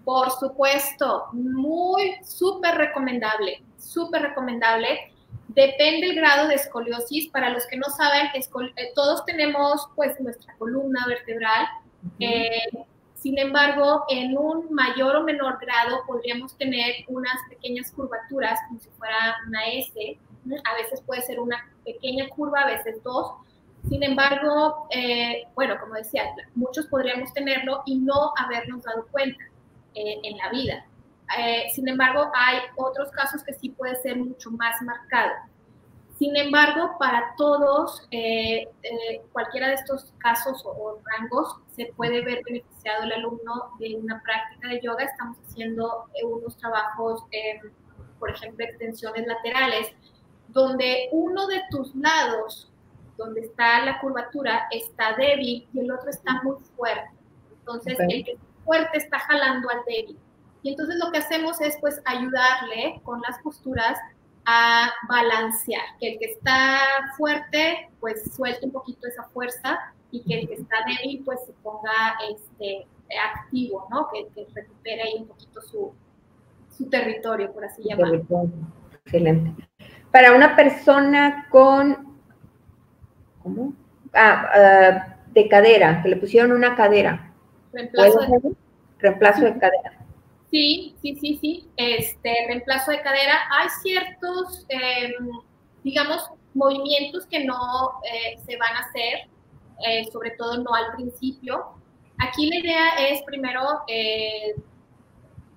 Por supuesto, muy súper recomendable, súper recomendable. Depende el grado de escoliosis. Para los que no saben, eh, todos tenemos pues nuestra columna vertebral. Sin embargo, en un mayor o menor grado podríamos tener unas pequeñas curvaturas, como si fuera una S. A veces puede ser una pequeña curva, a veces dos. Sin embargo, eh, bueno, como decía, muchos podríamos tenerlo y no habernos dado cuenta eh, en la vida. Eh, sin embargo, hay otros casos que sí puede ser mucho más marcado. Sin embargo, para todos, cualquiera de estos casos o, rangos, se puede ver beneficiado el alumno de una práctica de yoga. Estamos haciendo unos trabajos, por ejemplo, extensiones laterales, donde uno de tus lados, donde está la curvatura, está débil y el otro está muy fuerte. Entonces, el que fuerte está jalando al débil. Y entonces lo que hacemos es pues ayudarle con las posturas a balancear, que el que está fuerte pues suelte un poquito esa fuerza y que el que está débil pues se ponga este, activo, ¿no? Que, recupere ahí un poquito su, su territorio, por así llamarlo. Excelente. Para una persona con, ¿cómo? Ah, ah, de cadera, que le pusieron una cadera. Reemplazo de... reemplazo de cadera. Sí, sí, sí, sí. Este reemplazo de cadera. Hay ciertos, em, digamos, movimientos que no eh, se van a hacer, eh, sobre todo no al principio. Aquí la idea es primero, eh,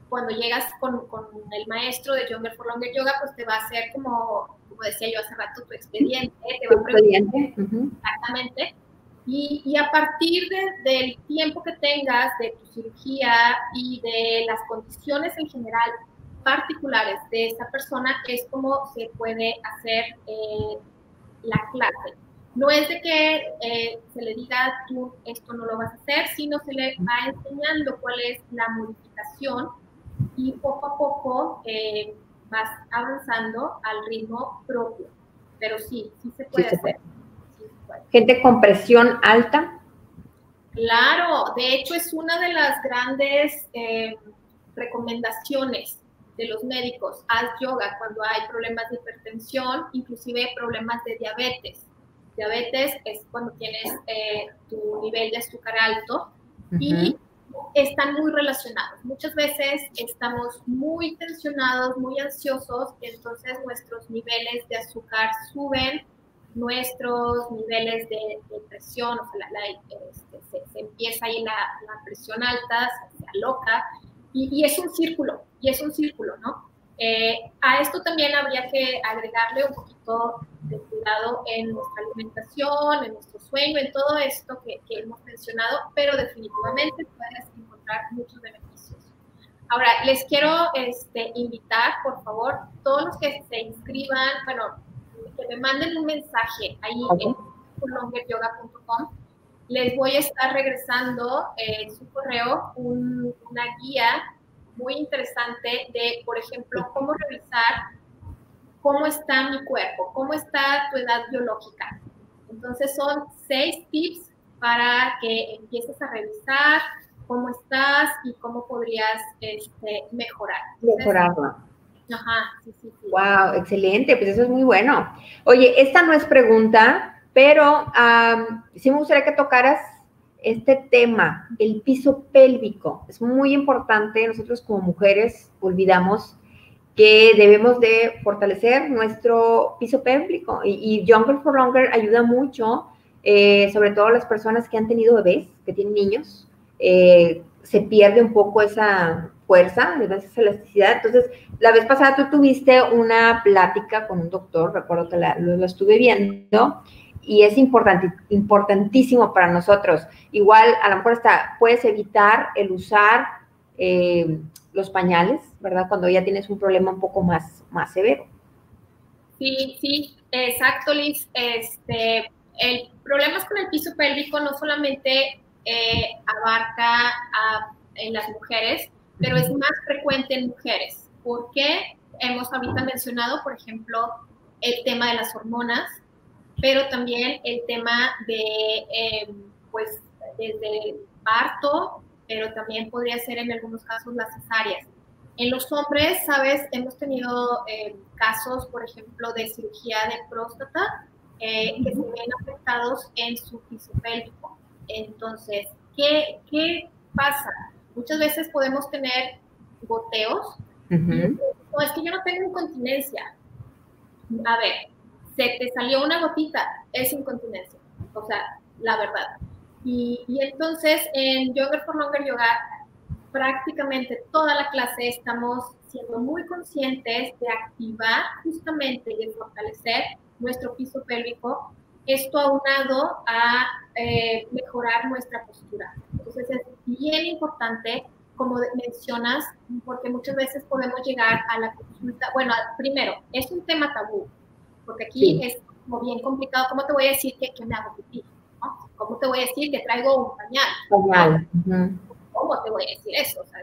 cuando llegas con, con, el maestro de Younger for Longer Yoga, pues te va a hacer como, como decía yo hace rato, tu expediente. Te va a expediente. Exactamente. Y, y, a partir del tiempo que tengas de tu cirugía y de las condiciones en general particulares de esa persona, es como se puede hacer eh, la clase. No es de que eh, se le diga tú esto no lo vas a hacer, sino se le va enseñando cuál es la modificación y poco a poco eh, vas avanzando al ritmo propio. Pero sí, sí se puede hacer. Gente con presión alta. Claro, de hecho es una de las grandes eh, recomendaciones de los médicos. Haz yoga cuando hay problemas de hipertensión, inclusive problemas de diabetes. Diabetes es cuando tienes eh, tu nivel de azúcar alto y están muy relacionados. Muchas veces estamos muy tensionados, muy ansiosos, y entonces nuestros niveles de azúcar suben, nuestros niveles de, presión, o sea, este, se, empieza ahí la, la, presión alta, se aloca, y, y, es un círculo, y es un círculo, ¿no? Eh, a esto también habría que agregarle un poquito de cuidado en nuestra alimentación, en nuestro sueño, en todo esto que, que hemos mencionado, pero definitivamente puedes encontrar muchos beneficios. Ahora, les quiero este, invitar, por favor, todos los que se inscriban, bueno, que me manden un mensaje ahí en longeryoga.com. Les voy a estar regresando en su correo una guía muy interesante de, por ejemplo, cómo revisar cómo está mi cuerpo, cómo está tu edad biológica. Entonces son seis tips para que empieces a revisar cómo estás y cómo podrías este, mejorar. Mejorarlo. Ajá, sí, sí, sí. Wow, excelente, pues eso es muy bueno. Oye, esta no es pregunta, pero sí me gustaría que tocaras este tema, el piso pélvico. Es muy importante, nosotros como mujeres olvidamos que debemos de fortalecer nuestro piso pélvico y, y Younger for Longer ayuda mucho, eh, sobre todo las personas que han tenido bebés, que tienen niños, eh, se pierde un poco esa fuerza, esa elasticidad. Entonces, la vez pasada tú tuviste una plática con un doctor, recuerdo que lo, estuve viendo, y es importante, importantísimo para nosotros. Igual, a lo mejor hasta puedes evitar el usar eh, los pañales, ¿verdad? Cuando ya tienes un problema un poco más, más severo. Sí, sí, exacto, Liz. Este, el problema con el piso pélvico no solamente eh, abarca a, en las mujeres, pero es más frecuente en mujeres, porque hemos ahorita mencionado, por ejemplo, el tema de las hormonas, pero también el tema de, eh, pues, desde parto, pero también podría ser en algunos casos las cesáreas. En los hombres, sabes, hemos tenido eh, casos, por ejemplo, de cirugía de próstata eh, que se ven afectados en su piso pélvico. Entonces, ¿qué, ¿qué pasa? Muchas veces podemos tener goteos. No, es que yo no tengo incontinencia. A ver, se te salió una gotita, es incontinencia. O sea, la verdad. Y, y entonces en Yoga for Longer Yoga, prácticamente toda la clase estamos siendo muy conscientes de activar justamente y de fortalecer nuestro piso pélvico esto aunado a eh, mejorar nuestra postura. Entonces es bien importante, como mencionas, porque muchas veces podemos llegar a la consulta. Bueno, primero, es un tema tabú, porque aquí es como bien complicado. ¿Cómo te voy a decir que, que me hago pipí? ¿Cómo te voy a decir que traigo un pañal? ¿Cómo te voy a decir eso? O sea,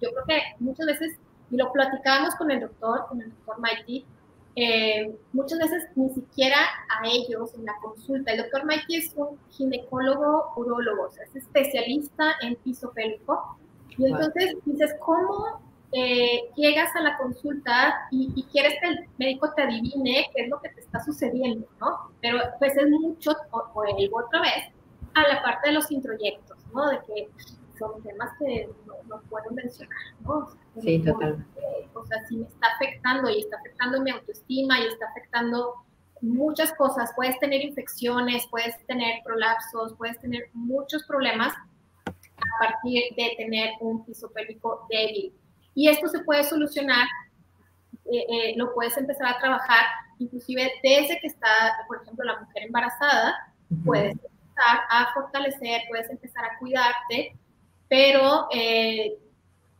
yo creo que muchas veces, y lo platicábamos con el doctor, con el doctor Mikey, eh, muchas veces ni siquiera a ellos en la consulta. El doctor Mikey es un ginecólogo urólogo, o sea, es especialista en piso pélvico. Y entonces dices, ¿cómo eh, llegas a la consulta y, quieres que el médico te adivine qué es lo que te está sucediendo, ¿no? Pero pues es mucho, o, o otra vez, a la parte de los introyectos, ¿no? De que son temas que no, puedo mencionar, ¿no? sí, totalmente. O sea, si me está afectando y está afectando mi autoestima y está afectando muchas cosas, puedes tener infecciones, puedes tener prolapsos, puedes tener muchos problemas a partir de tener un piso pélvico débil. Y esto se puede solucionar, eh, eh, lo puedes empezar a trabajar inclusive desde que está, por ejemplo, la mujer embarazada, puedes empezar a fortalecer, puedes empezar a cuidarte, pero eh,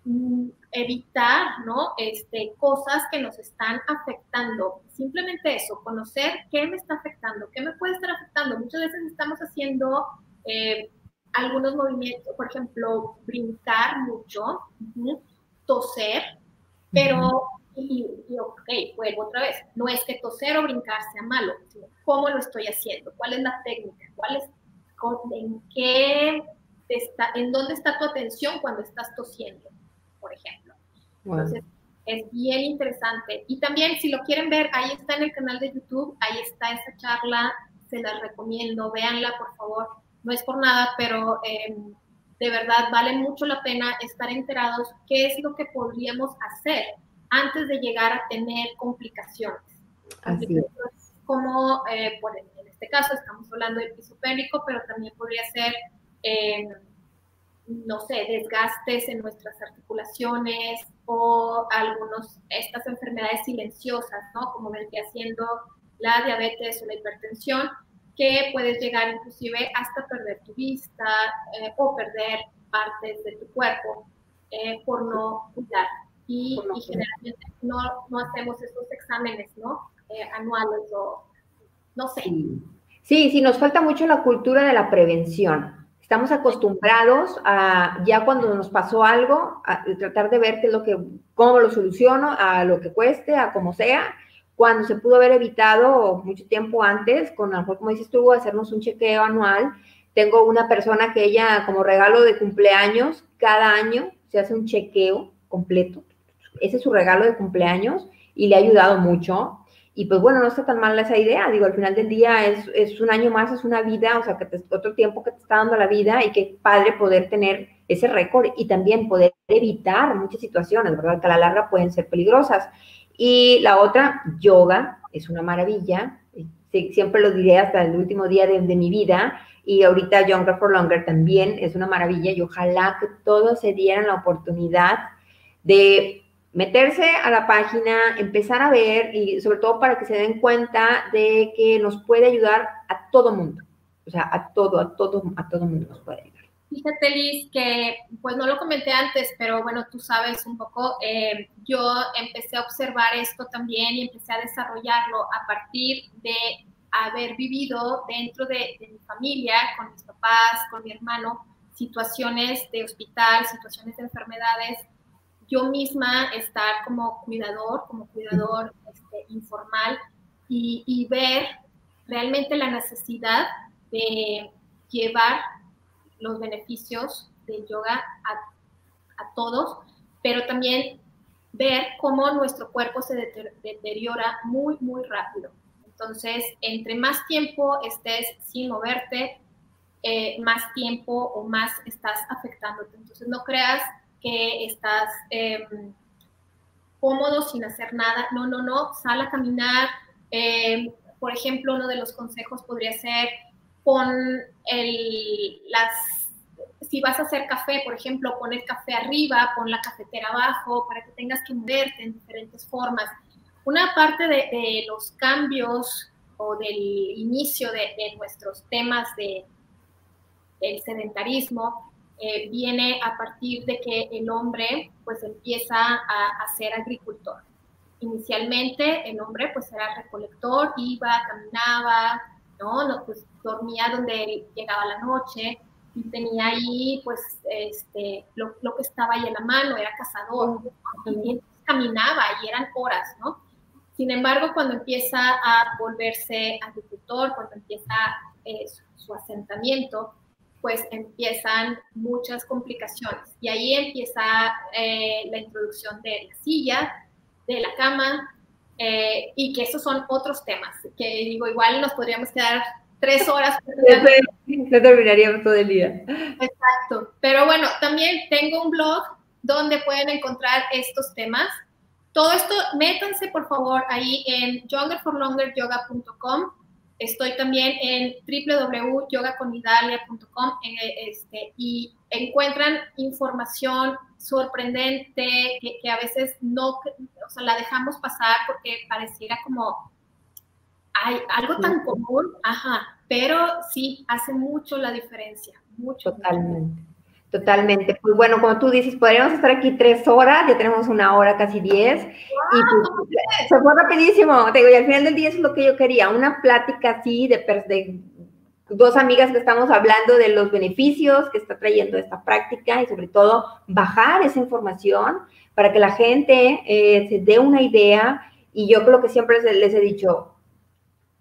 mm, evitar, ¿no? Este, cosas que nos están afectando. Simplemente eso, conocer qué me está afectando, qué me puede estar afectando. Muchas veces estamos haciendo eh, algunos movimientos, por ejemplo, brincar mucho, toser, pero y, ok, vuelvo otra vez, no es que toser o brincar sea malo, sino cómo lo estoy haciendo, cuál es la técnica, cuál es, en qué está, en dónde está tu atención cuando estás tosiendo, por ejemplo. Entonces, es bien interesante. Y también, si lo quieren ver, ahí está en el canal de YouTube, ahí está esa charla, se la recomiendo, véanla, por favor. No es por nada, pero em, de verdad vale mucho la pena estar enterados qué es lo que podríamos hacer antes de llegar a tener complicaciones. Así es. Como, eh, por, en este caso, estamos hablando del piso pélvico, pero también podría ser, eh, no sé, desgastes en nuestras articulaciones o algunos, estas enfermedades silenciosas, ¿no? Como vendría siendo la diabetes o la hipertensión, que puedes llegar inclusive hasta perder tu vista eh, o perder partes de tu cuerpo por no cuidar y, generalmente no, no, hacemos esos exámenes, ¿no? Eh, anuales o no sé. Sí. sí, nos falta mucho la cultura de la prevención. Estamos acostumbrados a, ya cuando nos pasó algo, a tratar de ver qué es lo que, cómo lo soluciono, a lo que cueste, a como sea, cuando se pudo haber evitado mucho tiempo antes, con a lo mejor, como dices tú, hacernos un chequeo anual. Tengo una persona que ella, como regalo de cumpleaños, cada año se hace un chequeo completo ese es su regalo de cumpleaños y le ha ayudado mucho. Y pues bueno, no está tan mal esa idea. Digo, al final del día es, es un año más, es una vida, o sea, que otro tiempo que te está dando la vida y qué padre poder tener ese récord y también poder evitar muchas situaciones, ¿verdad? Que a la larga pueden ser peligrosas. Y la otra, yoga, es una maravilla. siempre lo diré hasta el último día de, de mi vida. Y ahorita Younger for Longer también es una maravilla y ojalá que todos se dieran la oportunidad de meterse a la página, empezar a ver y sobre todo para que se den cuenta de que nos puede ayudar a todo mundo. O sea, a todo, a todo, a todo mundo nos puede ayudar. Fíjate, Liz, que pues no lo comenté antes, pero bueno, tú sabes un poco, eh, yo empecé a observar esto también y empecé a desarrollarlo a partir de haber vivido dentro de, de mi familia, con mis papás, con mi hermano, situaciones de hospital, situaciones de enfermedades yo misma estar como cuidador, como cuidador este, informal y, ver realmente la necesidad de llevar los beneficios del yoga a, a, todos, pero también ver cómo nuestro cuerpo se deteriora muy, muy rápido. Entonces, entre más tiempo estés sin moverte, eh, más tiempo o más estás afectándote. Entonces, no creas que estás em, cómodo sin hacer nada. No, no, no, sal a caminar. Em, por ejemplo, uno de los consejos podría ser pon el, las, si vas a hacer café, por ejemplo, pon el café arriba, pon la cafetera abajo, para que tengas que moverte en diferentes formas. Una parte de, los cambios o del inicio de, de nuestros temas de, del sedentarismo eh, viene a partir de que el hombre pues empieza a, ser agricultor. Inicialmente el hombre pues era recolector, iba, caminaba, ¿no? no pues dormía donde llegaba la noche y tenía ahí pues este, lo, lo que estaba ahí en la mano, era cazador, y caminaba y eran horas, ¿no? Sin embargo, cuando empieza a volverse agricultor, cuando empieza eh, su asentamiento, pues empiezan muchas complicaciones. Y ahí empieza eh, la introducción de la silla, de la cama, eh, y que esos son otros temas, que digo, igual nos podríamos quedar tres horas. No terminaríamos todo el día. Exacto. Pero bueno, también tengo un blog donde pueden encontrar estos temas. Todo esto, métanse por favor ahí en youngerforlongeryoga.com. Estoy también en www.yogaconidalia.com este, y encuentran información sorprendente que, a veces no, o sea, la dejamos pasar porque pareciera como hay algo tan común, ajá, pero sí hace mucho la diferencia, mucho. Totalmente. Totalmente. Pues bueno, como tú dices, podríamos estar aquí tres horas, ya tenemos una hora, casi diez. y pues, se fue rapidísimo. Te digo, y al final del día es lo que yo quería, una plática así de, de dos amigas que estamos hablando de los beneficios que está trayendo esta práctica y sobre todo bajar esa información para que la gente eh, se dé una idea. Y yo creo que siempre les he dicho,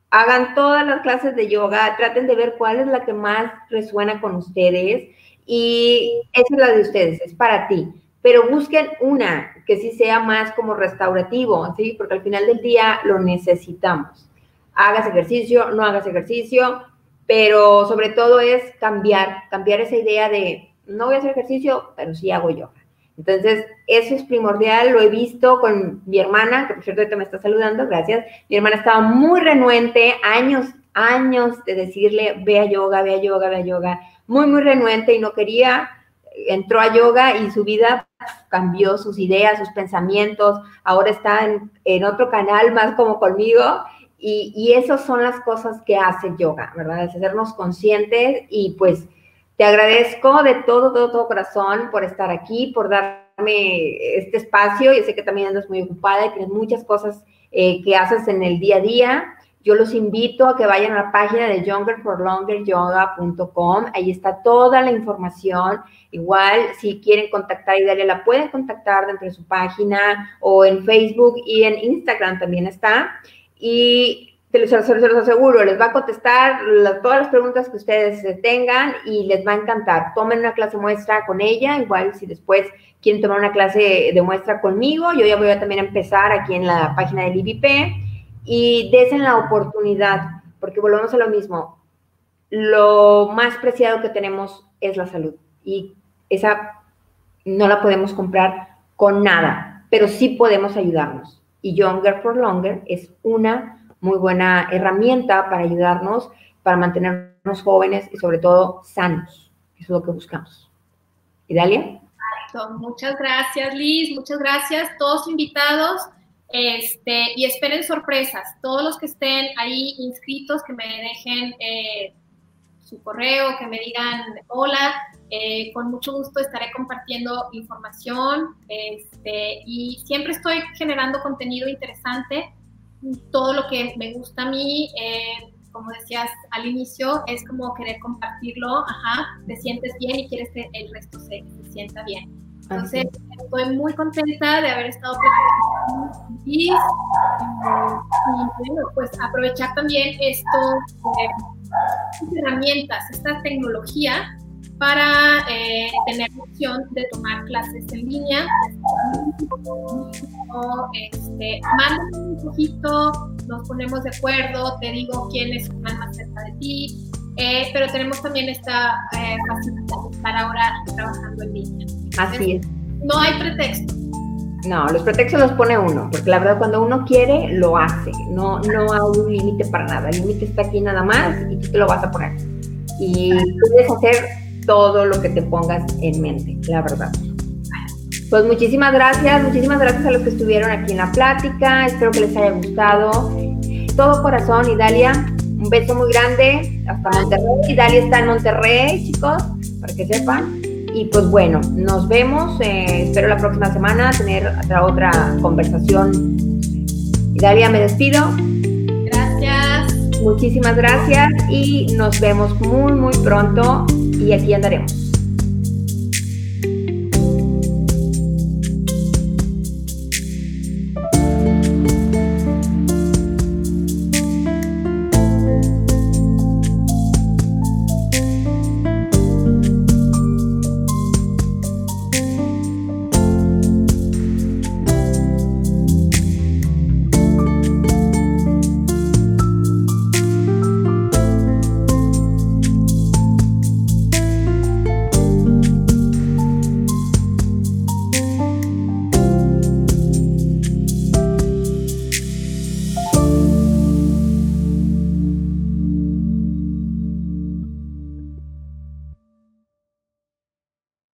hagan todas las clases de yoga, traten de ver cuál es la que más resuena con ustedes y esa es la de ustedes, es para ti. Pero busquen una que sí sea más como restaurativo, ¿sí? Porque al final del día lo necesitamos. Hagas ejercicio, no hagas ejercicio, pero sobre todo es cambiar, cambiar esa idea de no voy a hacer ejercicio, pero sí hago yoga. Entonces, eso es primordial, lo he visto con mi hermana, que por cierto ahorita me está saludando, gracias. Mi hermana estaba muy renuente, años, años de decirle, ve a yoga, ve a yoga, ve a yoga muy, muy renuente y no quería, entró a yoga y su vida cambió, sus ideas, sus pensamientos, ahora está en, otro canal más como conmigo. Y, y esas son las cosas que hace yoga, ¿verdad? Es hacernos conscientes y pues te agradezco de todo, todo, todo corazón por estar aquí, por darme este espacio. Yo sé que también andas muy ocupada y tienes muchas cosas eh, que haces en el día a día. Yo los invito a que vayan a la página de youngerforlongeryoga.com. Ahí está toda la información. Igual, si quieren contactar a Idalia, la pueden contactar dentro de su página o en Facebook y en Instagram también está. Y se los, aseguro, les va a contestar todas las preguntas que ustedes tengan y les va a encantar. Tomen una clase muestra con ella. Igual, si después quieren tomar una clase de muestra conmigo, yo ya voy a también empezar aquí en la página del IBP y desen la oportunidad, porque volvemos a lo mismo. Lo más preciado que tenemos es la salud y esa no la podemos comprar con nada, pero sí podemos ayudarnos. Y Younger for Longer es una muy buena herramienta para ayudarnos, para mantenernos jóvenes y sobre todo sanos. Eso es lo que buscamos. ¿Idalia? Muchas gracias, Liz. Muchas gracias. Todos invitados este, y esperen sorpresas. Todos los que estén ahí inscritos, que me dejen eh, su correo, que me digan hola. Eh, con mucho gusto estaré compartiendo información este, y siempre estoy generando contenido interesante. Todo lo que me gusta a mí, eh, como decías al inicio, es como querer compartirlo. Ajá, te sientes bien y quieres que el resto se, se sienta bien. Entonces, estoy muy contenta de haber estado y, y, bueno, pues aprovechar también estas eh, herramientas, esta tecnología para eh, tener opción de tomar clases en línea. Este, mándame un poquito, nos ponemos de acuerdo, te digo quiénes están más cerca de ti, eh, pero tenemos también esta facilidad de estar ahora trabajando en línea. Así es. No hay pretexto. No, los pretextos los pone uno, porque la verdad cuando uno quiere, lo hace. No, no hay un límite para nada. El límite está aquí nada más y tú te lo vas a poner. Y puedes hacer todo lo que te pongas en mente, la verdad. Pues muchísimas gracias, muchísimas gracias a los que estuvieron aquí en la plática. Espero que les haya gustado. Todo corazón, Idalia. Un beso muy grande hasta Monterrey. Idalia está en Monterrey, chicos, para que sepan. Y pues bueno, nos vemos. Eh, espero la próxima semana tener otra, otra conversación. Dalia, me despido. Gracias. Muchísimas gracias y nos vemos muy, muy pronto y aquí andaremos.